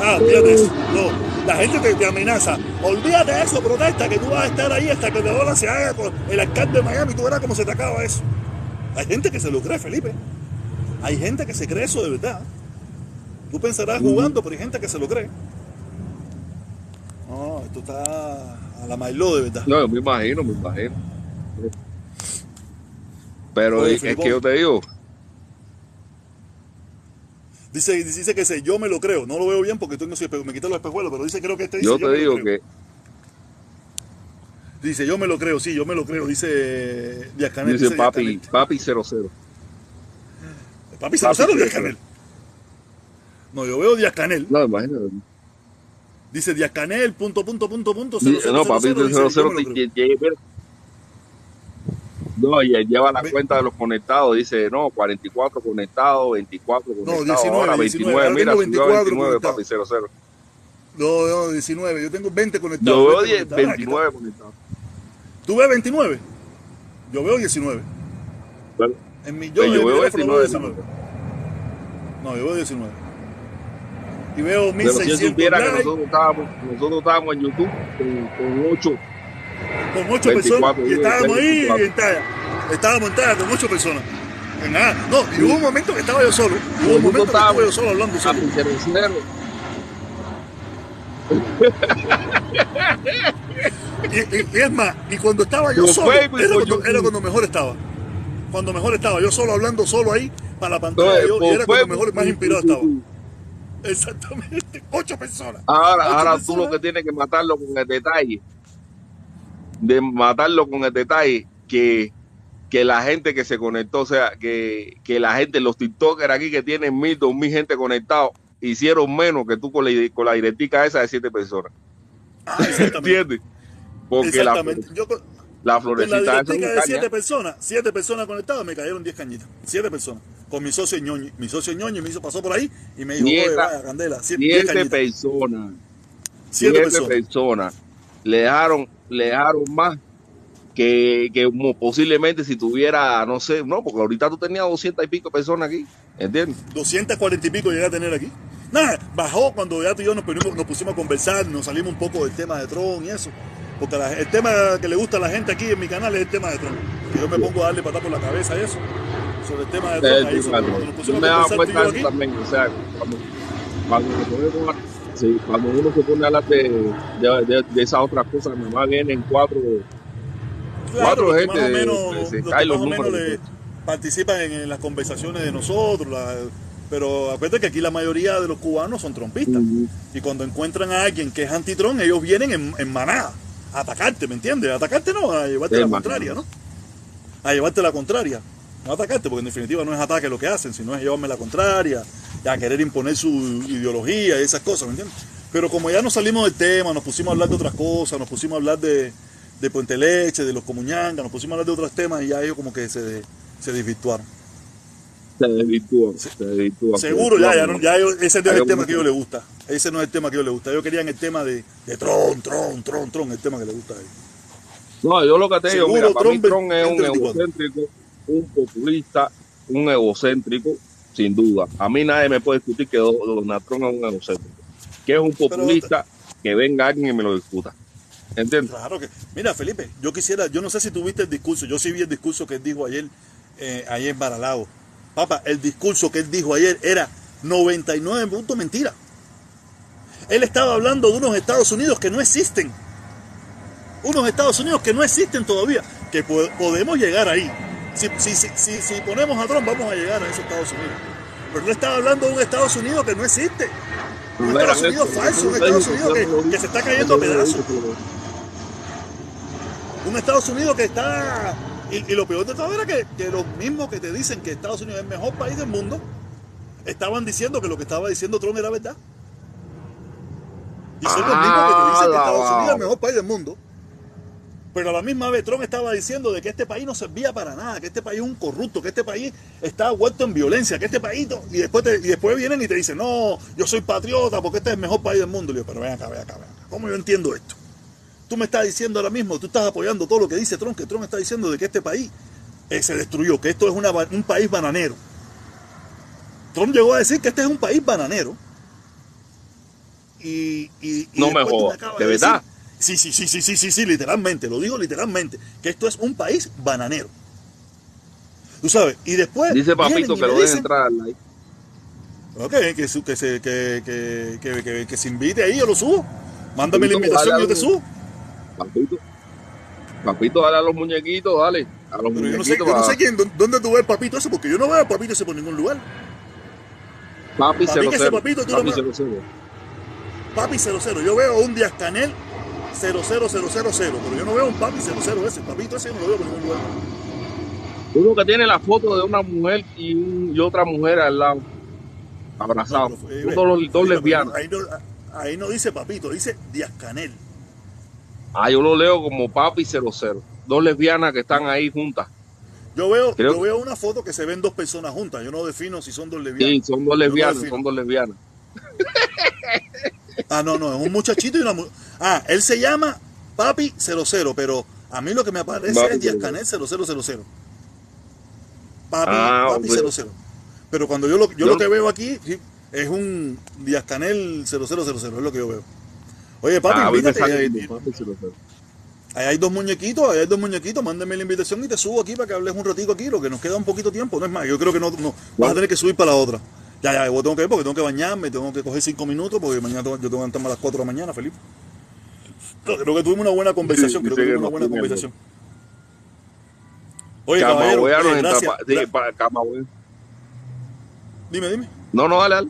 ah, olvídate eso. No, la gente te, te amenaza. Olvídate de eso, protesta, que tú vas a estar ahí hasta que de ahora se haga con el alcalde de Miami. Tú verás cómo se te acaba eso. Hay gente que se lo cree, Felipe. Hay gente que se cree eso de verdad. Tú pensarás jugando, pero hay gente que se lo cree. No, esto está a la mailó de verdad. No, yo me imagino, me imagino. Pero Oye, es, que yo te digo, Dice, dice que se, yo me lo creo. No lo veo bien porque tengo, espe- me quité los espejuelos, pero dice creo que este dice yo me te digo que Dice yo me lo creo, sí, yo me lo creo. Dice Díaz Canel. dice Díaz papi, papi 00. Papi, ¿se lo Papi, sabe o sí, Díaz sí. Canel? No, yo veo Díaz Canel. No, imagínate. Dice Díaz Canel, punto, punto, punto, punto. Di- cero, No, cero, papi cero, dice, 00 yo me lo te- creo. lle- lle- No, y él lleva la cuenta de los conectados. Dice, no, 44 conectados, 24 conectados. 19, ahora 19, 29. ahora Mira, tengo subió a 24 29, papi 00. No, no, 19. Yo tengo 20 conectados. Yo veo 20 10, conectados. Ah, 29 conectados. ¿Tú ves 29? Yo veo 19. Bueno, En mi, yo, pues yo veo teléfono veo 29. 19. No, yo veo 19. Y veo Pero si él 1600 supiera que nosotros estábamos, nosotros estábamos en YouTube con, con 8. Con 8 personas 24, y estábamos ahí 24. en talla. Estábamos en talla con 8 personas. En nada. No, y hubo un momento que estaba yo solo. Hubo un momento que estuve yo solo hablando solo. Papi 00. <laughs> Y, y- y es más, y cuando estaba yo solo, era por cuando, YouTube. era cuando mejor estaba. Cuando mejor estaba, yo solo hablando solo ahí para la pantalla, Entonces, yo, y era cuando mejor, más inspirado estaba. <laughs> Exactamente, ocho personas. Ahora, Ocho ahora tú lo que tienes que matarlo con el detalle. De matarlo con el detalle que, que la gente que se conectó, o sea, que, que la gente, los TikTokers aquí que tienen mil, dos mil gente conectados, hicieron menos que tú con la, con la directica esa de siete personas. Ah. ¿Entiendes? Porque la, exactamente. Yo con, la con la florecita directica un de siete personas, siete personas conectadas, me cayeron diez cañitas. Siete personas. Con mi socio ñoño. Mi socio ñoño me hizo, pasó por ahí y me dijo, oye, vaya, Candela, siete, Siete personas. Siete siete personas. personas le dejaron, le dejaron más que, que posiblemente si tuviera, no sé, no, porque ahorita tú tenías doscientas y pico personas aquí, ¿entiendes? 240 y pico llegué a tener aquí. Nada, bajó cuando ya tú y yo nos pusimos, nos pusimos a conversar, nos salimos un poco del tema de Tron y eso. Porque la- el tema que le gusta a la gente aquí en mi canal es el tema de Tron. Que yo me pongo a darle patada por la cabeza y eso. Sobre el tema de Tron. ahí, sobre- cuando nos Yo pusimos me a daba conversar tú y cuenta yo de eso aquí, también, o sea, cuando, cuando, sí, cuando uno se pone a hablar de, de, de- de esas otras cosas, nomás vienen cuatro, claro, cuatro gente más o menos, se los caen más números, le participan en, en las conversaciones de nosotros. la- pero acuérdate que aquí la mayoría de los cubanos son trompistas. Y cuando encuentran a alguien que es antitrón, ellos vienen en, en manada a atacarte, ¿me entiendes? A atacarte no, a llevarte Sí, la contraria, ¿no? A llevarte la contraria. No a atacarte, porque en definitiva no es ataque lo que hacen, sino es llevarme la contraria, a querer imponer su ideología y esas cosas, ¿me entiendes? Pero como ya nos salimos del tema, nos pusimos a hablar de otras cosas, nos pusimos a hablar de, de Puente Leche, de los comuñangas, nos pusimos a hablar de otros temas y ya ellos como que se, se desvirtuaron. se desvirtúan, se desvirtúan. Seguro, ya, ya, no- ya ese no es el tema que yo le gusta. Ese no es el tema que yo le gusta. Ellos querían el tema de, de Tron, Tron, Tron, Tron, el tema que le gusta a ellos. No, yo lo que te digo, mira, para mí Trump Trump es un 2024. egocéntrico, un populista, un egocéntrico, sin duda. A mí nadie me puede discutir que Do- Donald Trump es un egocéntrico. Que es un populista, que venga alguien y me lo discuta. ¿Entiendes? Claro que. Mira, Felipe, yo quisiera, yo no sé si tuviste el discurso, yo sí vi el discurso que él dijo ayer, eh, ayer en Baralao. Papá, el discurso que él dijo ayer era 99 puntos mentira. Él estaba hablando de unos Estados Unidos que no existen. Unos Estados Unidos que no existen todavía. Que po- podemos llegar ahí. Si, si, si, si, ponemos a Trump, vamos a llegar a esos Estados Unidos. Pero él estaba hablando de un Estados Unidos que no existe. Un No Estados Unidos falso, un Estados Unidos que, que se está cayendo a pedazos. Un Estados Unidos que está. Y, y lo peor de todo era que, que los mismos que te dicen que Estados Unidos es el mejor país del mundo estaban diciendo que lo que estaba diciendo Trump era verdad. Y son los mismos que te dicen que Ah, Estados Unidos es el mejor país del mundo. Pero a la misma vez Trump estaba diciendo de que este país no servía para nada, que este país es un corrupto, que este país está vuelto en violencia, que este país... Y después, te- y después vienen y te dicen, no, yo soy patriota porque este es el mejor país del mundo. Y yo, pero ven acá, ven acá, ven acá. ¿Cómo yo entiendo esto? Tú me estás diciendo ahora mismo, tú estás apoyando todo lo que dice Trump, que Trump está diciendo de que este país eh, se destruyó, que esto es una un país bananero. Trump llegó a decir que este es un país bananero. Y, y- y No me jodas, ¿de decir- verdad? Sí, sí, sí, sí, sí, sí, sí, literalmente, lo digo literalmente, que esto es un país bananero. Tú sabes, y después. Dice papito que lo deje entrar al live. Ok, que, su- que, se, que, que, que, se invite ahí, yo lo subo. Mándame la invitación yo te subo. Papito. Papito, dale a los muñequitos, dale. A los Pero yo no sé, muñequitos. yo no sé quién, dó- dónde tú ves el papito ese, porque yo no veo al papito ese por ningún lugar. Papi Papi, que ese 00. papito tú Papi lo- 00. Papi 00. Yo veo un Díaz Canel 00000, pero yo no veo un papi 00 ese. Papito ese yo no lo veo por ningún lugar. Uno que tiene la foto de una mujer y, un- y otra mujer al lado. Abrazados. No, pero, eh, Son ve, dos, lesbianas. Ahí no, ahí no dice papito, dice Díaz Canel. Ah, yo lo leo como Papi 00. Dos lesbianas que están ahí juntas. Yo veo, Creo- yo veo una foto que se ven dos personas juntas. Yo no defino si son dos lesbianas. Sí, son dos lesbianas, son dos lesbianas. Ah, no, no, es un muchachito y una mu- Ah, él se llama Papi 00, pero a mí lo que me aparece Papi es Díaz 00. Canel 0000. Papi, Ah, papi ok. 00. Pero cuando yo lo, yo Yo lo que veo aquí sí, es un Díaz Canel 0000, es lo que yo veo. Oye, papi, Ah, invítate. Papi 00. Ahí hay dos muñequitos, ahí hay dos muñequitos, mándame la invitación y te subo aquí para que hables un ratico aquí, lo que nos queda un poquito tiempo, no es más, yo creo que no, no vas a tener que subir para la otra. Ya, ya, yo tengo que ir porque tengo que bañarme, tengo que coger cinco minutos porque mañana yo tengo que levantarme a las 4 de la mañana, Felipe. Creo que tuvimos una buena conversación, Sí, creo que tuvimos una buena conversación. Oye, caballero, oye, entra gracias. pa- sí, para Camagüey. Dime, dime. No, no, dale, dale.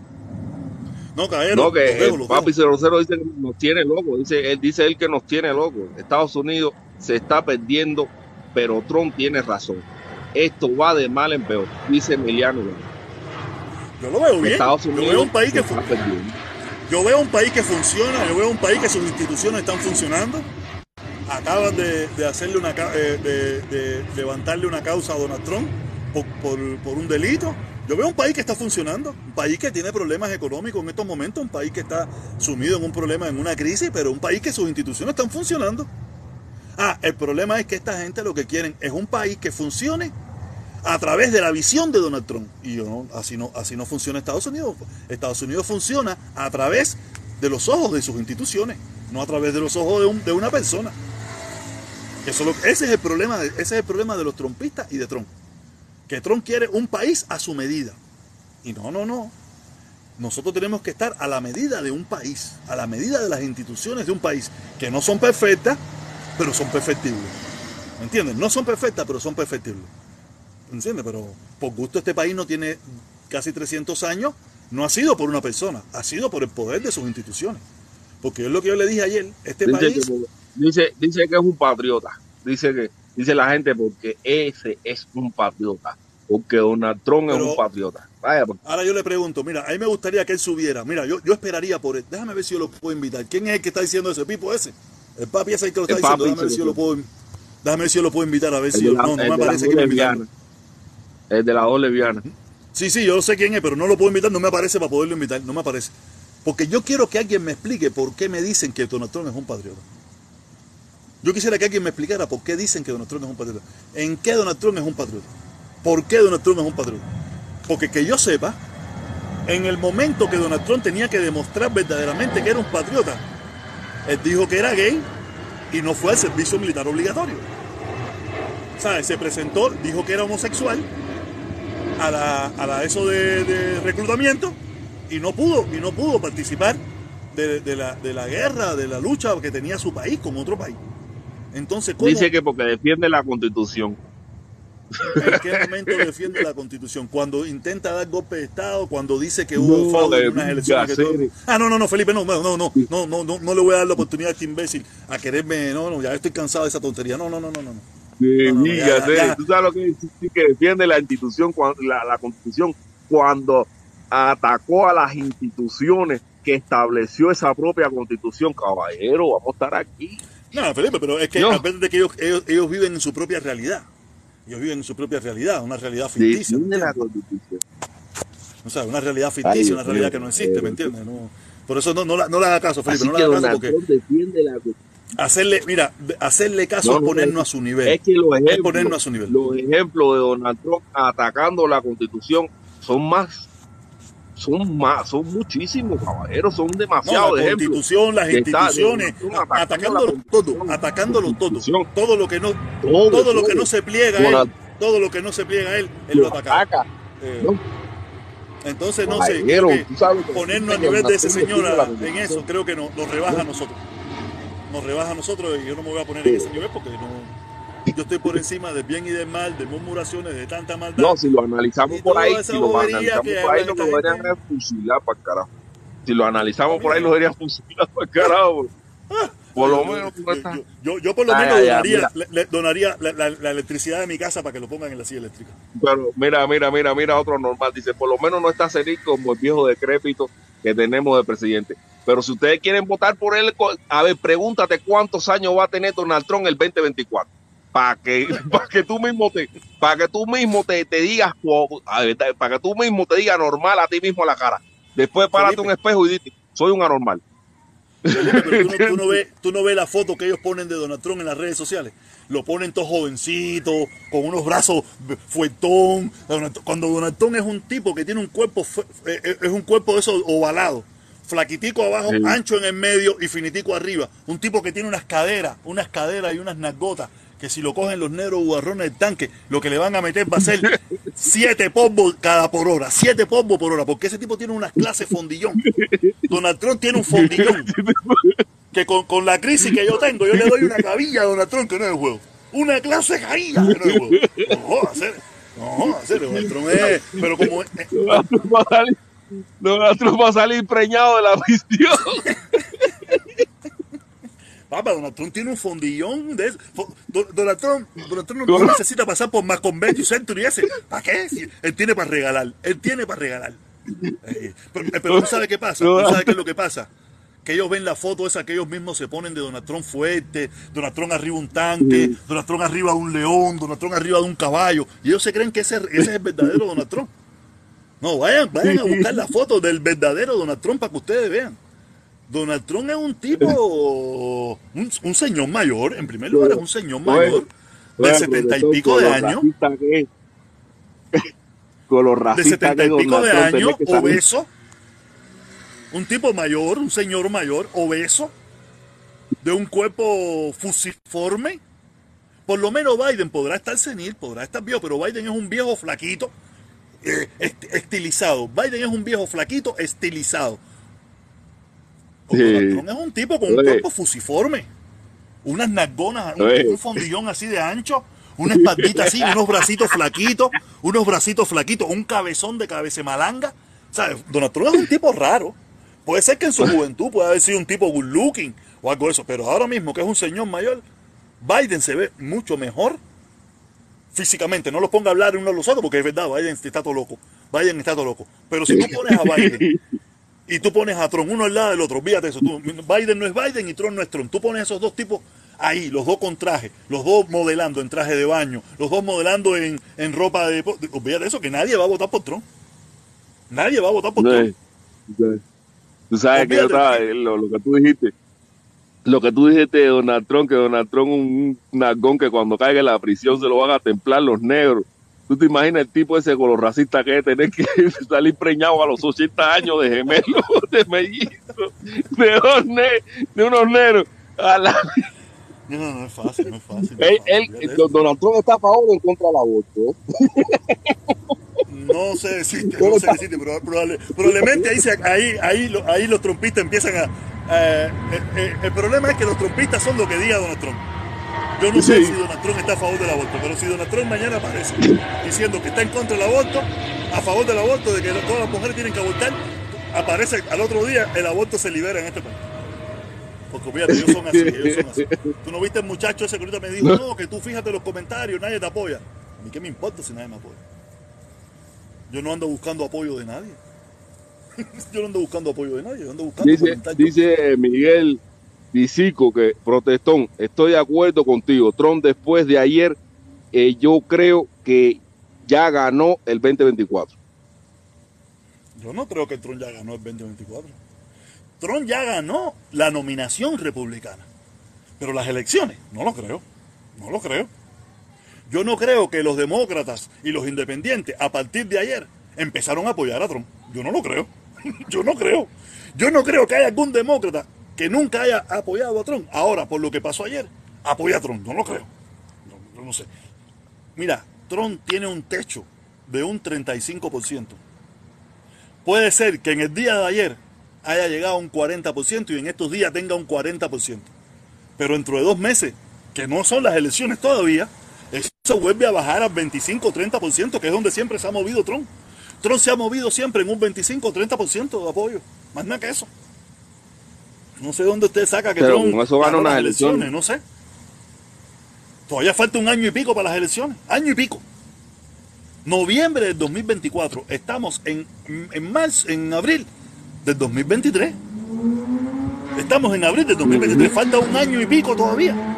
No, caballero, No, los que dejo, Papi dejo. 00 dice que nos tiene loco. Dice, él dice él que nos tiene loco. Estados Unidos se está perdiendo, pero Trump tiene razón. Esto va de mal en peor, dice Emiliano. Yo lo veo bien. Estados Yo Unidos veo un país que está perdiendo. Yo veo un país que funciona, yo veo un país que sus instituciones están funcionando. Acaban de, de hacerle una eh, de, de levantarle una causa a Donald Trump por, por- por un delito. Yo veo un país que está funcionando, un país que tiene problemas económicos en estos momentos, un país que está sumido en un problema, en una crisis, pero un país que sus instituciones están funcionando. Ah, el problema es que esta gente lo que quieren es un país que funcione a través de la visión de Donald Trump. Y yo no, así no, así no funciona Estados Unidos. Estados Unidos funciona a través de los ojos de sus instituciones, no a través de los ojos de, un- de una persona. Eso es lo- ese, es el problema de, ese es el problema de los trompistas y de Trump. Que Trump quiere un país a su medida. Y no, no, no. Nosotros tenemos que estar a la medida de un país, a la medida de las instituciones de un país, que no son perfectas, pero son perfectibles. ¿Me entiendes? No son perfectas, pero son perfectibles. ¿Entiendes? Pero por gusto este país no tiene casi 300 años, no ha sido por una persona, ha sido por el poder de sus instituciones. Porque es lo que yo le dije ayer, este Dice país... que, dice, dice que es un patriota. Dice que dice la gente porque ese es un patriota. Porque Donald Trump es Pero- un patriota. Vaya, pues, Ahora yo le pregunto, mira, a mí me gustaría que él subiera. Mira, yo, yo esperaría por él. Déjame ver si yo lo puedo invitar. ¿Quién es el que está diciendo ese pipo ese? El papi ese que lo está El diciendo. Déjame ver si yo lo puedo, déjame ver si yo lo puedo invitar a ver el si yo, la, no, no el me parece que me invitaron. El de la dos lesbianas. Sí, sí, yo sé quién es, pero no lo puedo invitar, no me aparece para poderlo invitar, no me aparece. Porque yo quiero que alguien me explique por qué me dicen que Donald Trump es un patriota. Yo quisiera que alguien me explicara por qué dicen que Donald Trump es un patriota. ¿En qué Donald Trump es un patriota? ¿Por qué Donald Trump es un patriota? Porque que yo sepa, en el momento que Donald Trump tenía que demostrar verdaderamente que era un patriota, él dijo que era gay y no fue al servicio militar obligatorio. ¿Sabes? Se presentó, dijo que era homosexual a la, a la eso de, de reclutamiento y no pudo y no pudo participar de, de la, de la guerra, de la lucha que tenía su país con otro país. Entonces, ¿cómo, Dice que porque defiende la constitución. ¿en qué momento defiende la constitución? Cuando intenta dar golpe de Estado, cuando dice que No, hubo fraude eh, en unas elecciones. que todo-. Ah, no, no, no, Felipe, no, no, no, no, no, no, no, no le voy a dar la oportunidad a este imbécil a quererme, no, no, ya estoy cansado de esa tontería. No, no, no, no, no. No, ya, sí, ya. Tú sabes lo que defiende la institución, la, la constitución, cuando atacó a las instituciones que estableció esa propia constitución. Caballero, vamos a estar aquí. No, Felipe, pero es que No. de que ellos, ellos, ellos viven en su propia realidad. Ellos viven en su propia realidad, una realidad ficticia. ¿me Defiende la constitución. O sea, una realidad ficticia, Ay, una realidad que no existe, Dios ¿me entiendes? No, por eso no, no, la- no le haga caso, Felipe, no le haga caso porque defiende la constitución. Hacerle, mira, hacerle caso No, es no, ponernos a su nivel. Es que los ponernos a ejemplos, su nivel. los ejemplos de Donald Trump atacando la constitución son más, son más, son muchísimos, caballeros, son No, demasiados la ejemplos. constitución, las instituciones, atacándolo todo, atacándolo todo, todo lo que no, Todo, todo lo que no se pliega a él, todo lo que no se pliega a él, él lo ataca. ataca. Eh, No. entonces, no No, sé, ponernos a nivel de ese señor en eso, creo que nos, nos rebaja a nosotros. Nos rebaja a nosotros y yo no me voy a poner en ese nivel porque no, yo estoy por encima del bien y del mal, de murmuraciones, de tanta maldad. No, si lo analizamos por ahí, si lo analizamos por ahí, habla no lo esta deberían fusilar para el carajo. Si lo analizamos por ahí, lo deberían fusilar para carajo. Por lo menos yo, yo- por lo menos donaría, donaría la electricidad de mi casa para que lo pongan en la silla eléctrica. Pero mira, mira, mira, mira, otro normal. Dice, por lo menos no está senil como el viejo decrépito que tenemos de presidente. Pero si ustedes quieren votar por él, a ver, pregúntate cuántos años va a tener Donald Trump el 2024. Para que, <laughs> para que tú mismo te, para que tú mismo te, te digas, para que tú mismo te digas normal a ti mismo a la cara. Después párate Felipe. un espejo y dite, soy un anormal. Felipe, pero tú no, tú no <laughs> ves, tú no ves la foto que ellos ponen de Donald Trump en las redes sociales. Lo ponen todo jovencito, con unos brazos fuetón. Cuando Donald Trump es un tipo que tiene un cuerpo, eh, eh, es un cuerpo de esos ovalado, flaquitico abajo, Sí. ancho en el medio y finitico arriba. Un tipo que tiene unas caderas, unas caderas y unas nalgotas que si lo cogen los negros guarrones del tanque, lo que le van a meter va a ser <laughs> siete pombos cada por hora, siete pombos por hora, porque ese tipo tiene unas clases fondillón. Donald Trump tiene un fondillón <laughs> que con, con la crisis que yo tengo, yo le doy una cabilla a Donald Trump que no es el juego. Una clase cabilla que no es el juego. No hacer. No jodas, hacer. Donald Trump es. Pero como. <laughs> eh, Donald Trump va a salir, preñado de la prisión. Papá, Donald Trump tiene un fondillón de eso. Donald Trump, Donald Trump no necesita pasar por más Convention Century ese. ¿Para qué? Él tiene para regalar. Él tiene para regalar. Eh, pero, eh, pero ¿tú sabes qué pasa? ¿Tú sabes qué es lo que pasa? Que ellos ven la foto esa que ellos mismos se ponen de Donald Trump fuerte, Donald Trump arriba un tanque, Donald Trump arriba de un león, Donald Trump arriba de un caballo. Y ellos se creen que ese, ese es el verdadero Donald Trump. No, vayan, vayan a buscar la foto del verdadero Donald Trump para que ustedes vean. Donald Trump es un tipo, un, un señor mayor, en primer lugar es un señor mayor, <laughs> de setenta y pico de años, Con los de setenta y pico de años, obeso, un tipo mayor, un señor mayor, obeso, de un cuerpo fusiforme. Por lo menos Biden podrá estar senil, podrá estar viejo, pero Biden es un viejo flaquito, eh, est- estilizado. Biden es un viejo flaquito, estilizado. Sí. Donald Trump es un tipo con un Oye. cuerpo fusiforme, unas nalgonas, un, un fondillón así de ancho, una espaldita así, unos bracitos flaquitos, unos bracitos flaquitos, un cabezón de cabecemalanga. ¿Sabes? Donald Trump es un tipo raro. Puede ser que en su juventud pueda haber sido un tipo good looking o algo de eso, pero ahora mismo que es un señor mayor, Biden se ve mucho mejor físicamente. No lo ponga a hablar uno de los otros porque es verdad, Biden está todo loco. Biden está todo loco. Pero si tú pones a Biden y tú pones a Trump uno al lado del otro, fíjate eso, tú- Biden no es Biden y Trump no es Trump. Tú pones esos dos tipos ahí, los dos con traje, los dos modelando en traje de baño, los dos modelando en, en ropa de... Olvídate eso, que nadie va a votar por Trump. Nadie va a votar por Trump. Sí. Tú sabes que yo estaba, lo, lo que tú dijiste, lo que tú dijiste de Donald Trump, que Donald Trump un, un nalgón que cuando caiga en la prisión se lo van a templar los negros. ¿Tú te imaginas el tipo ese con los racistas que es tener que <laughs> salir preñado a los 80 años de gemelo, <laughs> de mellizo, de, de unos negros? A la- No, no, no es fácil, no es fácil. no es fácil, él-. Donald Trump está a favor o en contra del aborto. <laughs> No sé decirte, no sé decirte, pero probable- probablemente ahí, se- ahí, ahí, lo- ahí los trompistas empiezan a... eh, eh, el problema es que los trompistas son lo que diga Donald Trump. Yo no sé si Donald Trump está a favor del aborto, pero si Donald Trump mañana aparece diciendo que está en contra del aborto, a favor del aborto, de que todas las mujeres tienen que abortar, aparece al otro día el aborto se libera en este país. Porque fíjate, ellos son así, ellos son así. Tú no viste el muchacho ese que ahorita me dijo, no, que tú fíjate los comentarios, nadie te apoya. A mí qué me importa si nadie me apoya. Yo no ando buscando apoyo de nadie. <laughs> yo no ando buscando apoyo de nadie, yo ando buscando Dice, dice Miguel Dicico que, protestón, estoy de acuerdo contigo. Trump después de ayer, eh, yo creo que ya ganó el 2024. Yo no creo que Trump ya ganó el 2024. Trump ya ganó la nominación republicana. Pero las elecciones, no lo creo. No lo creo. Yo no creo que los demócratas y los independientes a partir de ayer empezaron a apoyar a Trump. Yo no lo creo. <laughs> Yo no creo. Yo no creo que haya algún demócrata que nunca haya apoyado a Trump. Ahora, por lo que pasó ayer, apoya a Trump. No lo creo. No, yo no sé. Mira, Trump tiene un techo de un 35%. Puede ser que en el día de ayer haya llegado a un 40% y en estos días tenga un 40%. Pero dentro de dos meses, que no son las elecciones todavía, eso vuelve a bajar al 25 o 30%, que es donde siempre se ha movido Trump. Trump se ha movido siempre en un 25 o 30% de apoyo. Más nada que eso. No sé dónde usted saca que Pero Trump con eso ganó unas las elecciones. No sé. Todavía falta un año y pico para las elecciones. Año y pico. Noviembre del 2024. Estamos en, en marzo, en abril del 2023. Estamos en abril del 2023. Falta un año y pico todavía.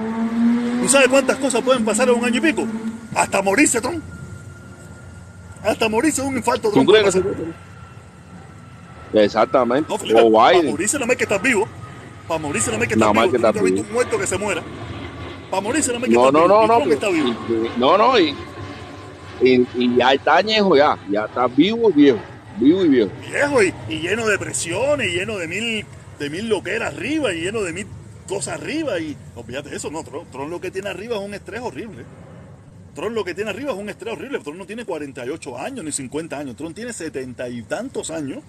¿Tú sabes cuántas cosas pueden pasar en un año y pico? Hasta morirse, Trump. Hasta morirse de un infarto, ¿Tú Trump. crees que Exactamente. No, Felipe, o para morirse no hay que estar vivo. Para morirse no hay que más vivo. que Tú visto un muerto que se muera. Para morirse no que No, estar no, vivo. no, Y no. Está vivo. y- No, no. Y, y, y ya está añejo ya. Ya está vivo y viejo. Vivo y viejo. Viejo y, y lleno de presiones, y lleno de mil, de mil loqueras arriba, y lleno de mil cosas arriba. Y olvídate eso, no. Trump, Trump lo que tiene arriba es un estrés horrible. Trump lo que tiene arriba es un estrés horrible. Trump no tiene 48 años ni 50 años. Trump tiene setenta y tantos años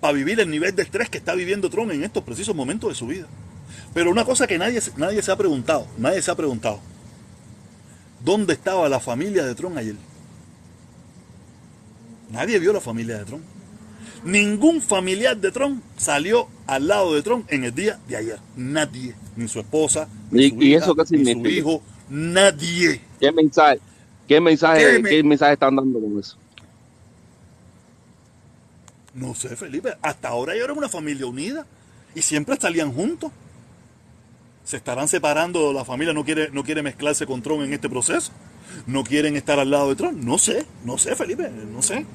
para vivir el nivel de estrés que está viviendo Trump en estos precisos momentos de su vida. Pero una cosa que nadie, nadie se ha preguntado, nadie se ha preguntado. ¿Dónde estaba la familia de Trump ayer? Nadie vio la familia de Trump. Ningún familiar de Trump salió al lado de Trump en el día de ayer. Nadie. Ni su esposa, ni ¿Y- su y hija, eso qué ni su hijo. Nadie. ¿Qué mensaje? ¿Qué mensaje, ¿Qué me- qué mensaje están dando con eso? No sé, Felipe. Hasta ahora ellos eran una familia unida y siempre salían juntos. Se estarán separando, la familia no quiere, no quiere mezclarse con Trump en este proceso. No quieren estar al lado de Trump. No sé, no sé, Felipe, no sé.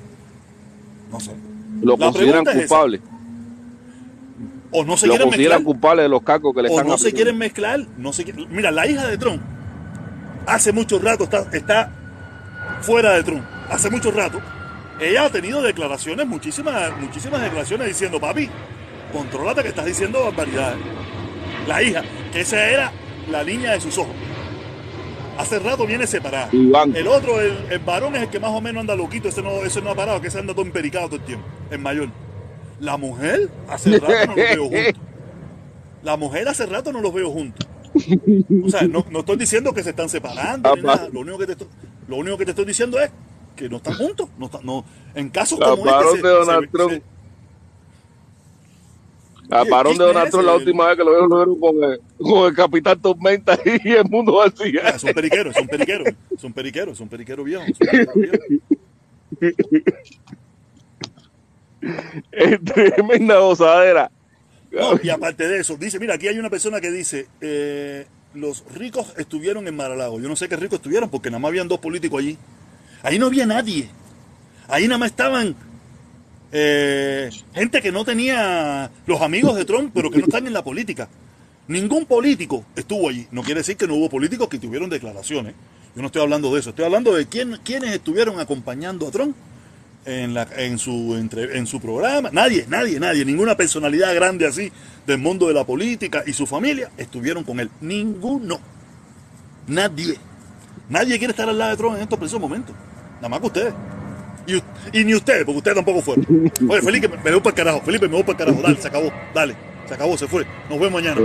No sé. Lo La consideran es culpable. O no se Lo quieren mezclar. culpable de los cargos que le o están no se quieren mezclar. No se quiere- Mira, la hija de Trump hace mucho rato está, está fuera de Trump. Hace mucho rato. Ella ha tenido declaraciones, muchísimas, muchísimas declaraciones diciendo, papi, controlate que estás diciendo barbaridades. La hija, que esa era la niña de sus ojos. Hace rato viene separada. El otro, el, el varón es el que más o menos anda loquito, ese no, ese no ha parado, que ese anda todo empericado todo el tiempo, el mayor. La mujer, hace rato no los veo <laughs> juntos. La mujer hace rato no los veo juntos. O sea, no, no estoy diciendo que se están separando ni Apa. nada. Lo único que te estoy, lo único que te estoy diciendo es que no están juntos. No están- no, en casos La como este. de Donald Trump. Al Oye, varón de ¿quién Donald Trump, la última vez que lo vieron, lo vieron con el, con el Capitán Tormenta y el mundo. Ah, es un periquero, es un periquero, es un periquero, es un periquero viejo. es un periquero viejo. <laughs> Es tremenda gozadera. Y aparte de eso, dice, mira, aquí hay una persona que dice, eh, los ricos estuvieron en Maralago. Yo no sé qué ricos estuvieron porque nada más habían dos políticos allí. Ahí no había nadie. Ahí nada más estaban eh, gente que no tenía los amigos de Trump, pero que no están en la política. Ningún político estuvo allí. No quiere decir que no hubo políticos que tuvieron declaraciones. Yo no estoy hablando de eso. Estoy hablando de quién, quiénes estuvieron acompañando a Trump en, su, programa. Nadie, nadie, nadie. Ninguna personalidad grande así del mundo de la política y su familia estuvieron con él. Ninguno. Nadie. Nadie quiere estar al lado de Trump en estos precisos momentos. Nada más que ustedes. Y, ni ustedes, porque ustedes tampoco fueron. Oye, Felipe, me, me voy para el carajo. Felipe, me voy para el carajo. Dale, se acabó. Dale. Se acabó, se fue. Nos vemos mañana.